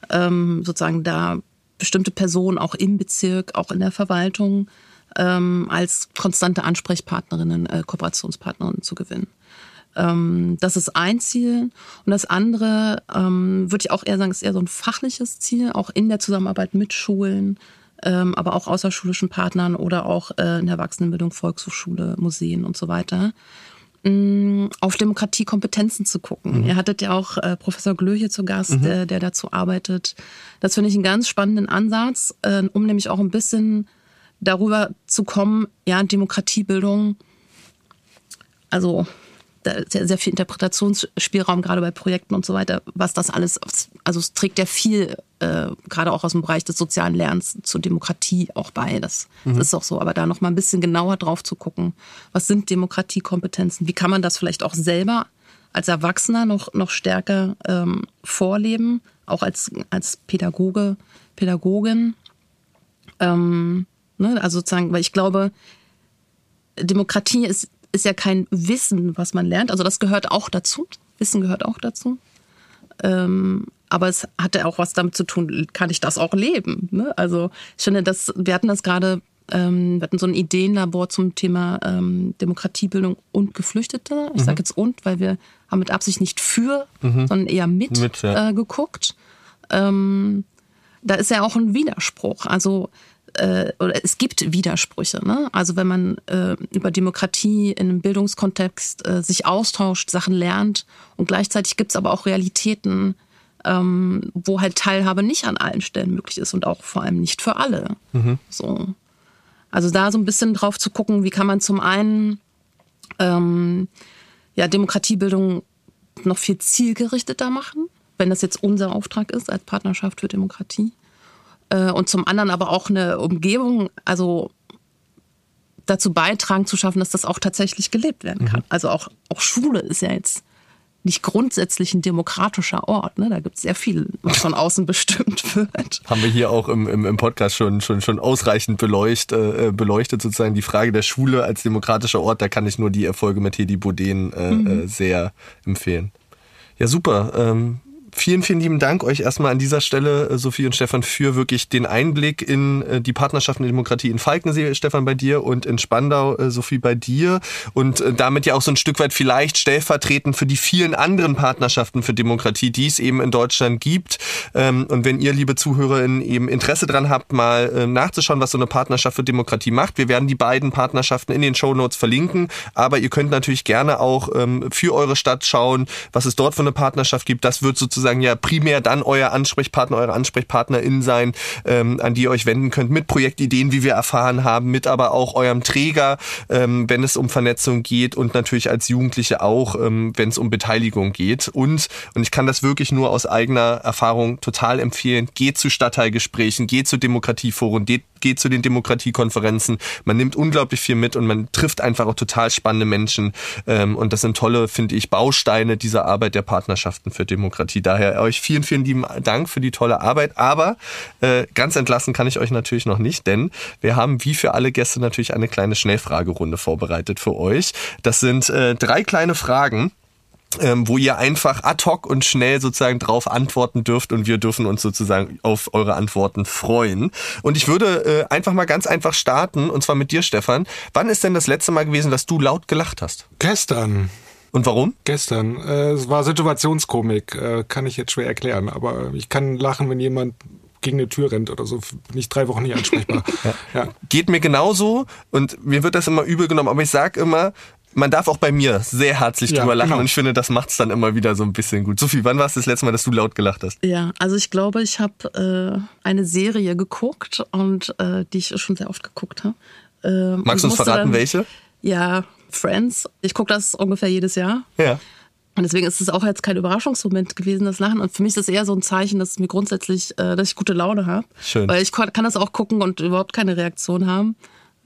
Ähm, sozusagen da bestimmte Personen auch im Bezirk, auch in der Verwaltung ähm, als konstante Ansprechpartnerinnen, äh, Kooperationspartnerinnen zu gewinnen. Ähm, das ist ein Ziel. Und das andere, ähm, würde ich auch eher sagen, ist eher so ein fachliches Ziel, auch in der Zusammenarbeit mit Schulen, ähm, aber auch außerschulischen Partnern oder auch äh, in der Erwachsenenbildung, Volkshochschule, Museen und so weiter auf Demokratiekompetenzen zu gucken. Mhm. Ihr hattet ja auch äh, Professor Glö hier zu Gast, mhm. der, der dazu arbeitet. Das finde ich einen ganz spannenden Ansatz, äh, um nämlich auch ein bisschen darüber zu kommen, ja, Demokratiebildung, also sehr, sehr viel Interpretationsspielraum, gerade bei Projekten und so weiter, was das alles, also es trägt ja viel, äh, gerade auch aus dem Bereich des sozialen Lernens zur Demokratie auch bei. Das, mhm. das ist auch so. Aber da noch mal ein bisschen genauer drauf zu gucken, was sind Demokratiekompetenzen? Wie kann man das vielleicht auch selber als Erwachsener noch, noch stärker ähm, vorleben, auch als, als Pädagoge, Pädagogin? Ähm, ne? Also sozusagen, weil ich glaube, Demokratie ist ist ja kein Wissen, was man lernt. Also das gehört auch dazu. Wissen gehört auch dazu. Ähm, aber es hatte auch was damit zu tun, kann ich das auch leben? Ne? Also ich finde, dass, wir hatten das gerade, ähm, wir hatten so ein Ideenlabor zum Thema ähm, Demokratiebildung und Geflüchtete. Ich mhm. sage jetzt und, weil wir haben mit Absicht nicht für, mhm. sondern eher mit, mit ja. äh, geguckt. Ähm, da ist ja auch ein Widerspruch. Also äh, oder es gibt Widersprüche. Ne? Also wenn man äh, über Demokratie in einem Bildungskontext äh, sich austauscht, Sachen lernt und gleichzeitig gibt es aber auch Realitäten, ähm, wo halt Teilhabe nicht an allen Stellen möglich ist und auch vor allem nicht für alle. Mhm. So. Also da so ein bisschen drauf zu gucken, wie kann man zum einen ähm, ja, Demokratiebildung noch viel zielgerichteter machen, wenn das jetzt unser Auftrag ist als Partnerschaft für Demokratie. Äh, und zum anderen aber auch eine Umgebung, also dazu beitragen zu schaffen, dass das auch tatsächlich gelebt werden kann. Mhm. Also auch, auch Schule ist ja jetzt nicht grundsätzlich ein demokratischer Ort. Ne? Da gibt es sehr viel, was von außen <laughs> bestimmt wird. Haben wir hier auch im, im, im Podcast schon, schon, schon ausreichend beleucht, äh, beleuchtet, sozusagen die Frage der Schule als demokratischer Ort. Da kann ich nur die Erfolge mit Hedi Boudin äh, mhm. Äh, sehr empfehlen. Ja, super. Ähm, vielen, vielen lieben Dank euch erstmal an dieser Stelle, äh, Sophie und Stefan, für wirklich den Einblick in äh, die Partnerschaft und Demokratie in Falkensee, Stefan, bei dir und in Spandau, äh, Sophie, bei dir. Und damit ja auch so ein Stück weit vielleicht stellvertretend für die vielen anderen Partnerschaften für Demokratie, die es eben in Deutschland gibt. Ähm, und wenn ihr, liebe ZuhörerInnen, eben Interesse dran habt, mal nachzuschauen, was so eine Partnerschaft für Demokratie macht, wir werden die beiden Partnerschaften in den Show Notes verlinken. Aber ihr könnt natürlich gerne auch ähm, für eure Stadt schauen, was es dort für eine Partnerschaft gibt. Das wird sozusagen sozusagen ja primär dann euer Ansprechpartner, eure AnsprechpartnerInnen sein, ähm, an die ihr euch wenden könnt mit Projektideen, wie wir erfahren haben, mit aber auch eurem Träger, ähm, wenn es um Vernetzung geht und natürlich als Jugendliche auch, ähm, wenn es um Beteiligung geht. Und, und ich kann das wirklich nur aus eigener Erfahrung total empfehlen, geht zu Stadtteilgesprächen, geht zu Demokratieforen, geht geht zu den Demokratiekonferenzen. Man nimmt unglaublich viel mit und man trifft einfach auch total spannende Menschen. Ähm, und das sind tolle, finde ich, Bausteine dieser Arbeit der Partnerschaften für Demokratie. Daher euch vielen, vielen lieben Dank für die tolle Arbeit. Aber äh, ganz entlassen kann ich euch natürlich noch nicht, denn wir haben wie für alle Gäste natürlich eine kleine Schnellfragerunde vorbereitet für euch. Das sind äh, drei kleine Fragen ähm, wo ihr einfach ad hoc und schnell sozusagen drauf antworten dürft und wir dürfen uns sozusagen auf eure Antworten freuen. Und ich würde äh, einfach mal ganz einfach starten und zwar mit dir, Stefan. Wann ist denn das letzte Mal gewesen, dass du laut gelacht hast? Gestern. Und warum? Gestern. Äh, es war Situationskomik, äh, kann ich jetzt schwer erklären, aber ich kann lachen, wenn jemand gegen eine Tür rennt oder so, bin ich drei Wochen nicht ansprechbar. <laughs> ja. Ja. Geht mir genauso und mir wird das immer übel genommen, aber ich sag immer, man darf auch bei mir sehr herzlich ja, drüber lachen genau. und ich finde, das macht's dann immer wieder so ein bisschen gut. Sophie, wann war es das letzte Mal, dass du laut gelacht hast? Ja, also ich glaube, ich habe äh, eine Serie geguckt und äh, die ich schon sehr oft geguckt habe. Äh, Magst du uns verraten, dann, welche? Ja, Friends. Ich gucke das ungefähr jedes Jahr. Ja. Und deswegen ist es auch jetzt kein Überraschungsmoment gewesen, das Lachen. Und für mich ist das eher so ein Zeichen, dass mir grundsätzlich, äh, dass ich gute Laune habe. Schön. Weil ich kann das auch gucken und überhaupt keine Reaktion haben.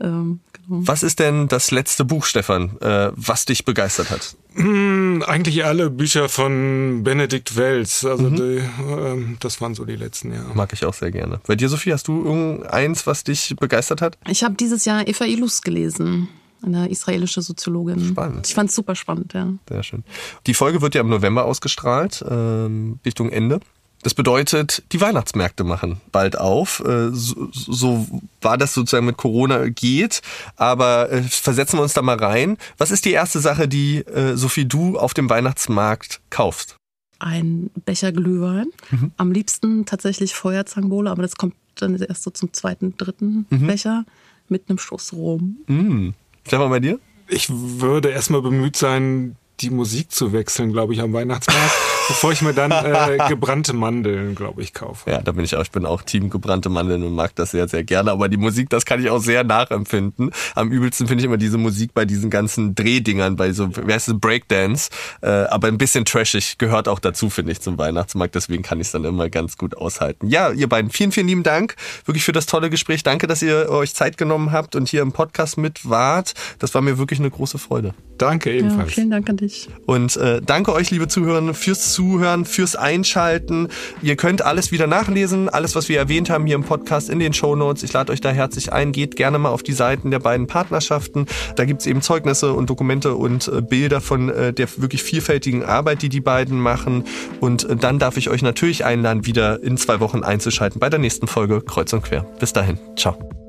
Ähm, genau. Was ist denn das letzte Buch, Stefan, äh, was dich begeistert hat? Hm, eigentlich alle Bücher von Benedikt Wells. Also mhm. die, äh, das waren so die letzten, ja. Mag ich auch sehr gerne. Bei dir, Sophie, hast du irgendeins, was dich begeistert hat? Ich habe dieses Jahr Eva Ilus gelesen eine israelische Soziologin. Spannend. Ich fand es super spannend, ja. Sehr schön. Die Folge wird ja im November ausgestrahlt, ähm, Richtung Ende. Das bedeutet, die Weihnachtsmärkte machen bald auf. Äh, so, so war das sozusagen mit Corona geht. Aber äh, versetzen wir uns da mal rein. Was ist die erste Sache, die äh, Sophie du auf dem Weihnachtsmarkt kaufst? Ein Becher Glühwein. Mhm. Am liebsten tatsächlich Feuerzangenbowle, aber das kommt dann erst so zum zweiten, dritten mhm. Becher mit einem Schuss Rum. Mhm. Stefan, bei dir? Ich würde erstmal bemüht sein, die Musik zu wechseln, glaube ich, am Weihnachtsmarkt, <laughs> bevor ich mir dann äh, gebrannte Mandeln, glaube ich, kaufe. Ja, da bin ich auch. Ich bin auch Team gebrannte Mandeln und mag das sehr, sehr gerne. Aber die Musik, das kann ich auch sehr nachempfinden. Am übelsten finde ich immer diese Musik bei diesen ganzen Drehdingern, bei so, wie heißt es, Breakdance. Äh, aber ein bisschen trashig gehört auch dazu, finde ich, zum Weihnachtsmarkt. Deswegen kann ich es dann immer ganz gut aushalten. Ja, ihr beiden, vielen, vielen lieben Dank wirklich für das tolle Gespräch. Danke, dass ihr euch Zeit genommen habt und hier im Podcast mit wart. Das war mir wirklich eine große Freude. Danke ebenfalls. Ja, vielen Dank an dich. Und äh, danke euch, liebe Zuhörer, fürs Zuhören, fürs Einschalten. Ihr könnt alles wieder nachlesen, alles, was wir erwähnt haben hier im Podcast in den Show Notes. Ich lade euch da herzlich ein. Geht gerne mal auf die Seiten der beiden Partnerschaften. Da gibt's eben Zeugnisse und Dokumente und äh, Bilder von äh, der wirklich vielfältigen Arbeit, die die beiden machen. Und äh, dann darf ich euch natürlich einladen, wieder in zwei Wochen einzuschalten bei der nächsten Folge Kreuz und Quer. Bis dahin. Ciao.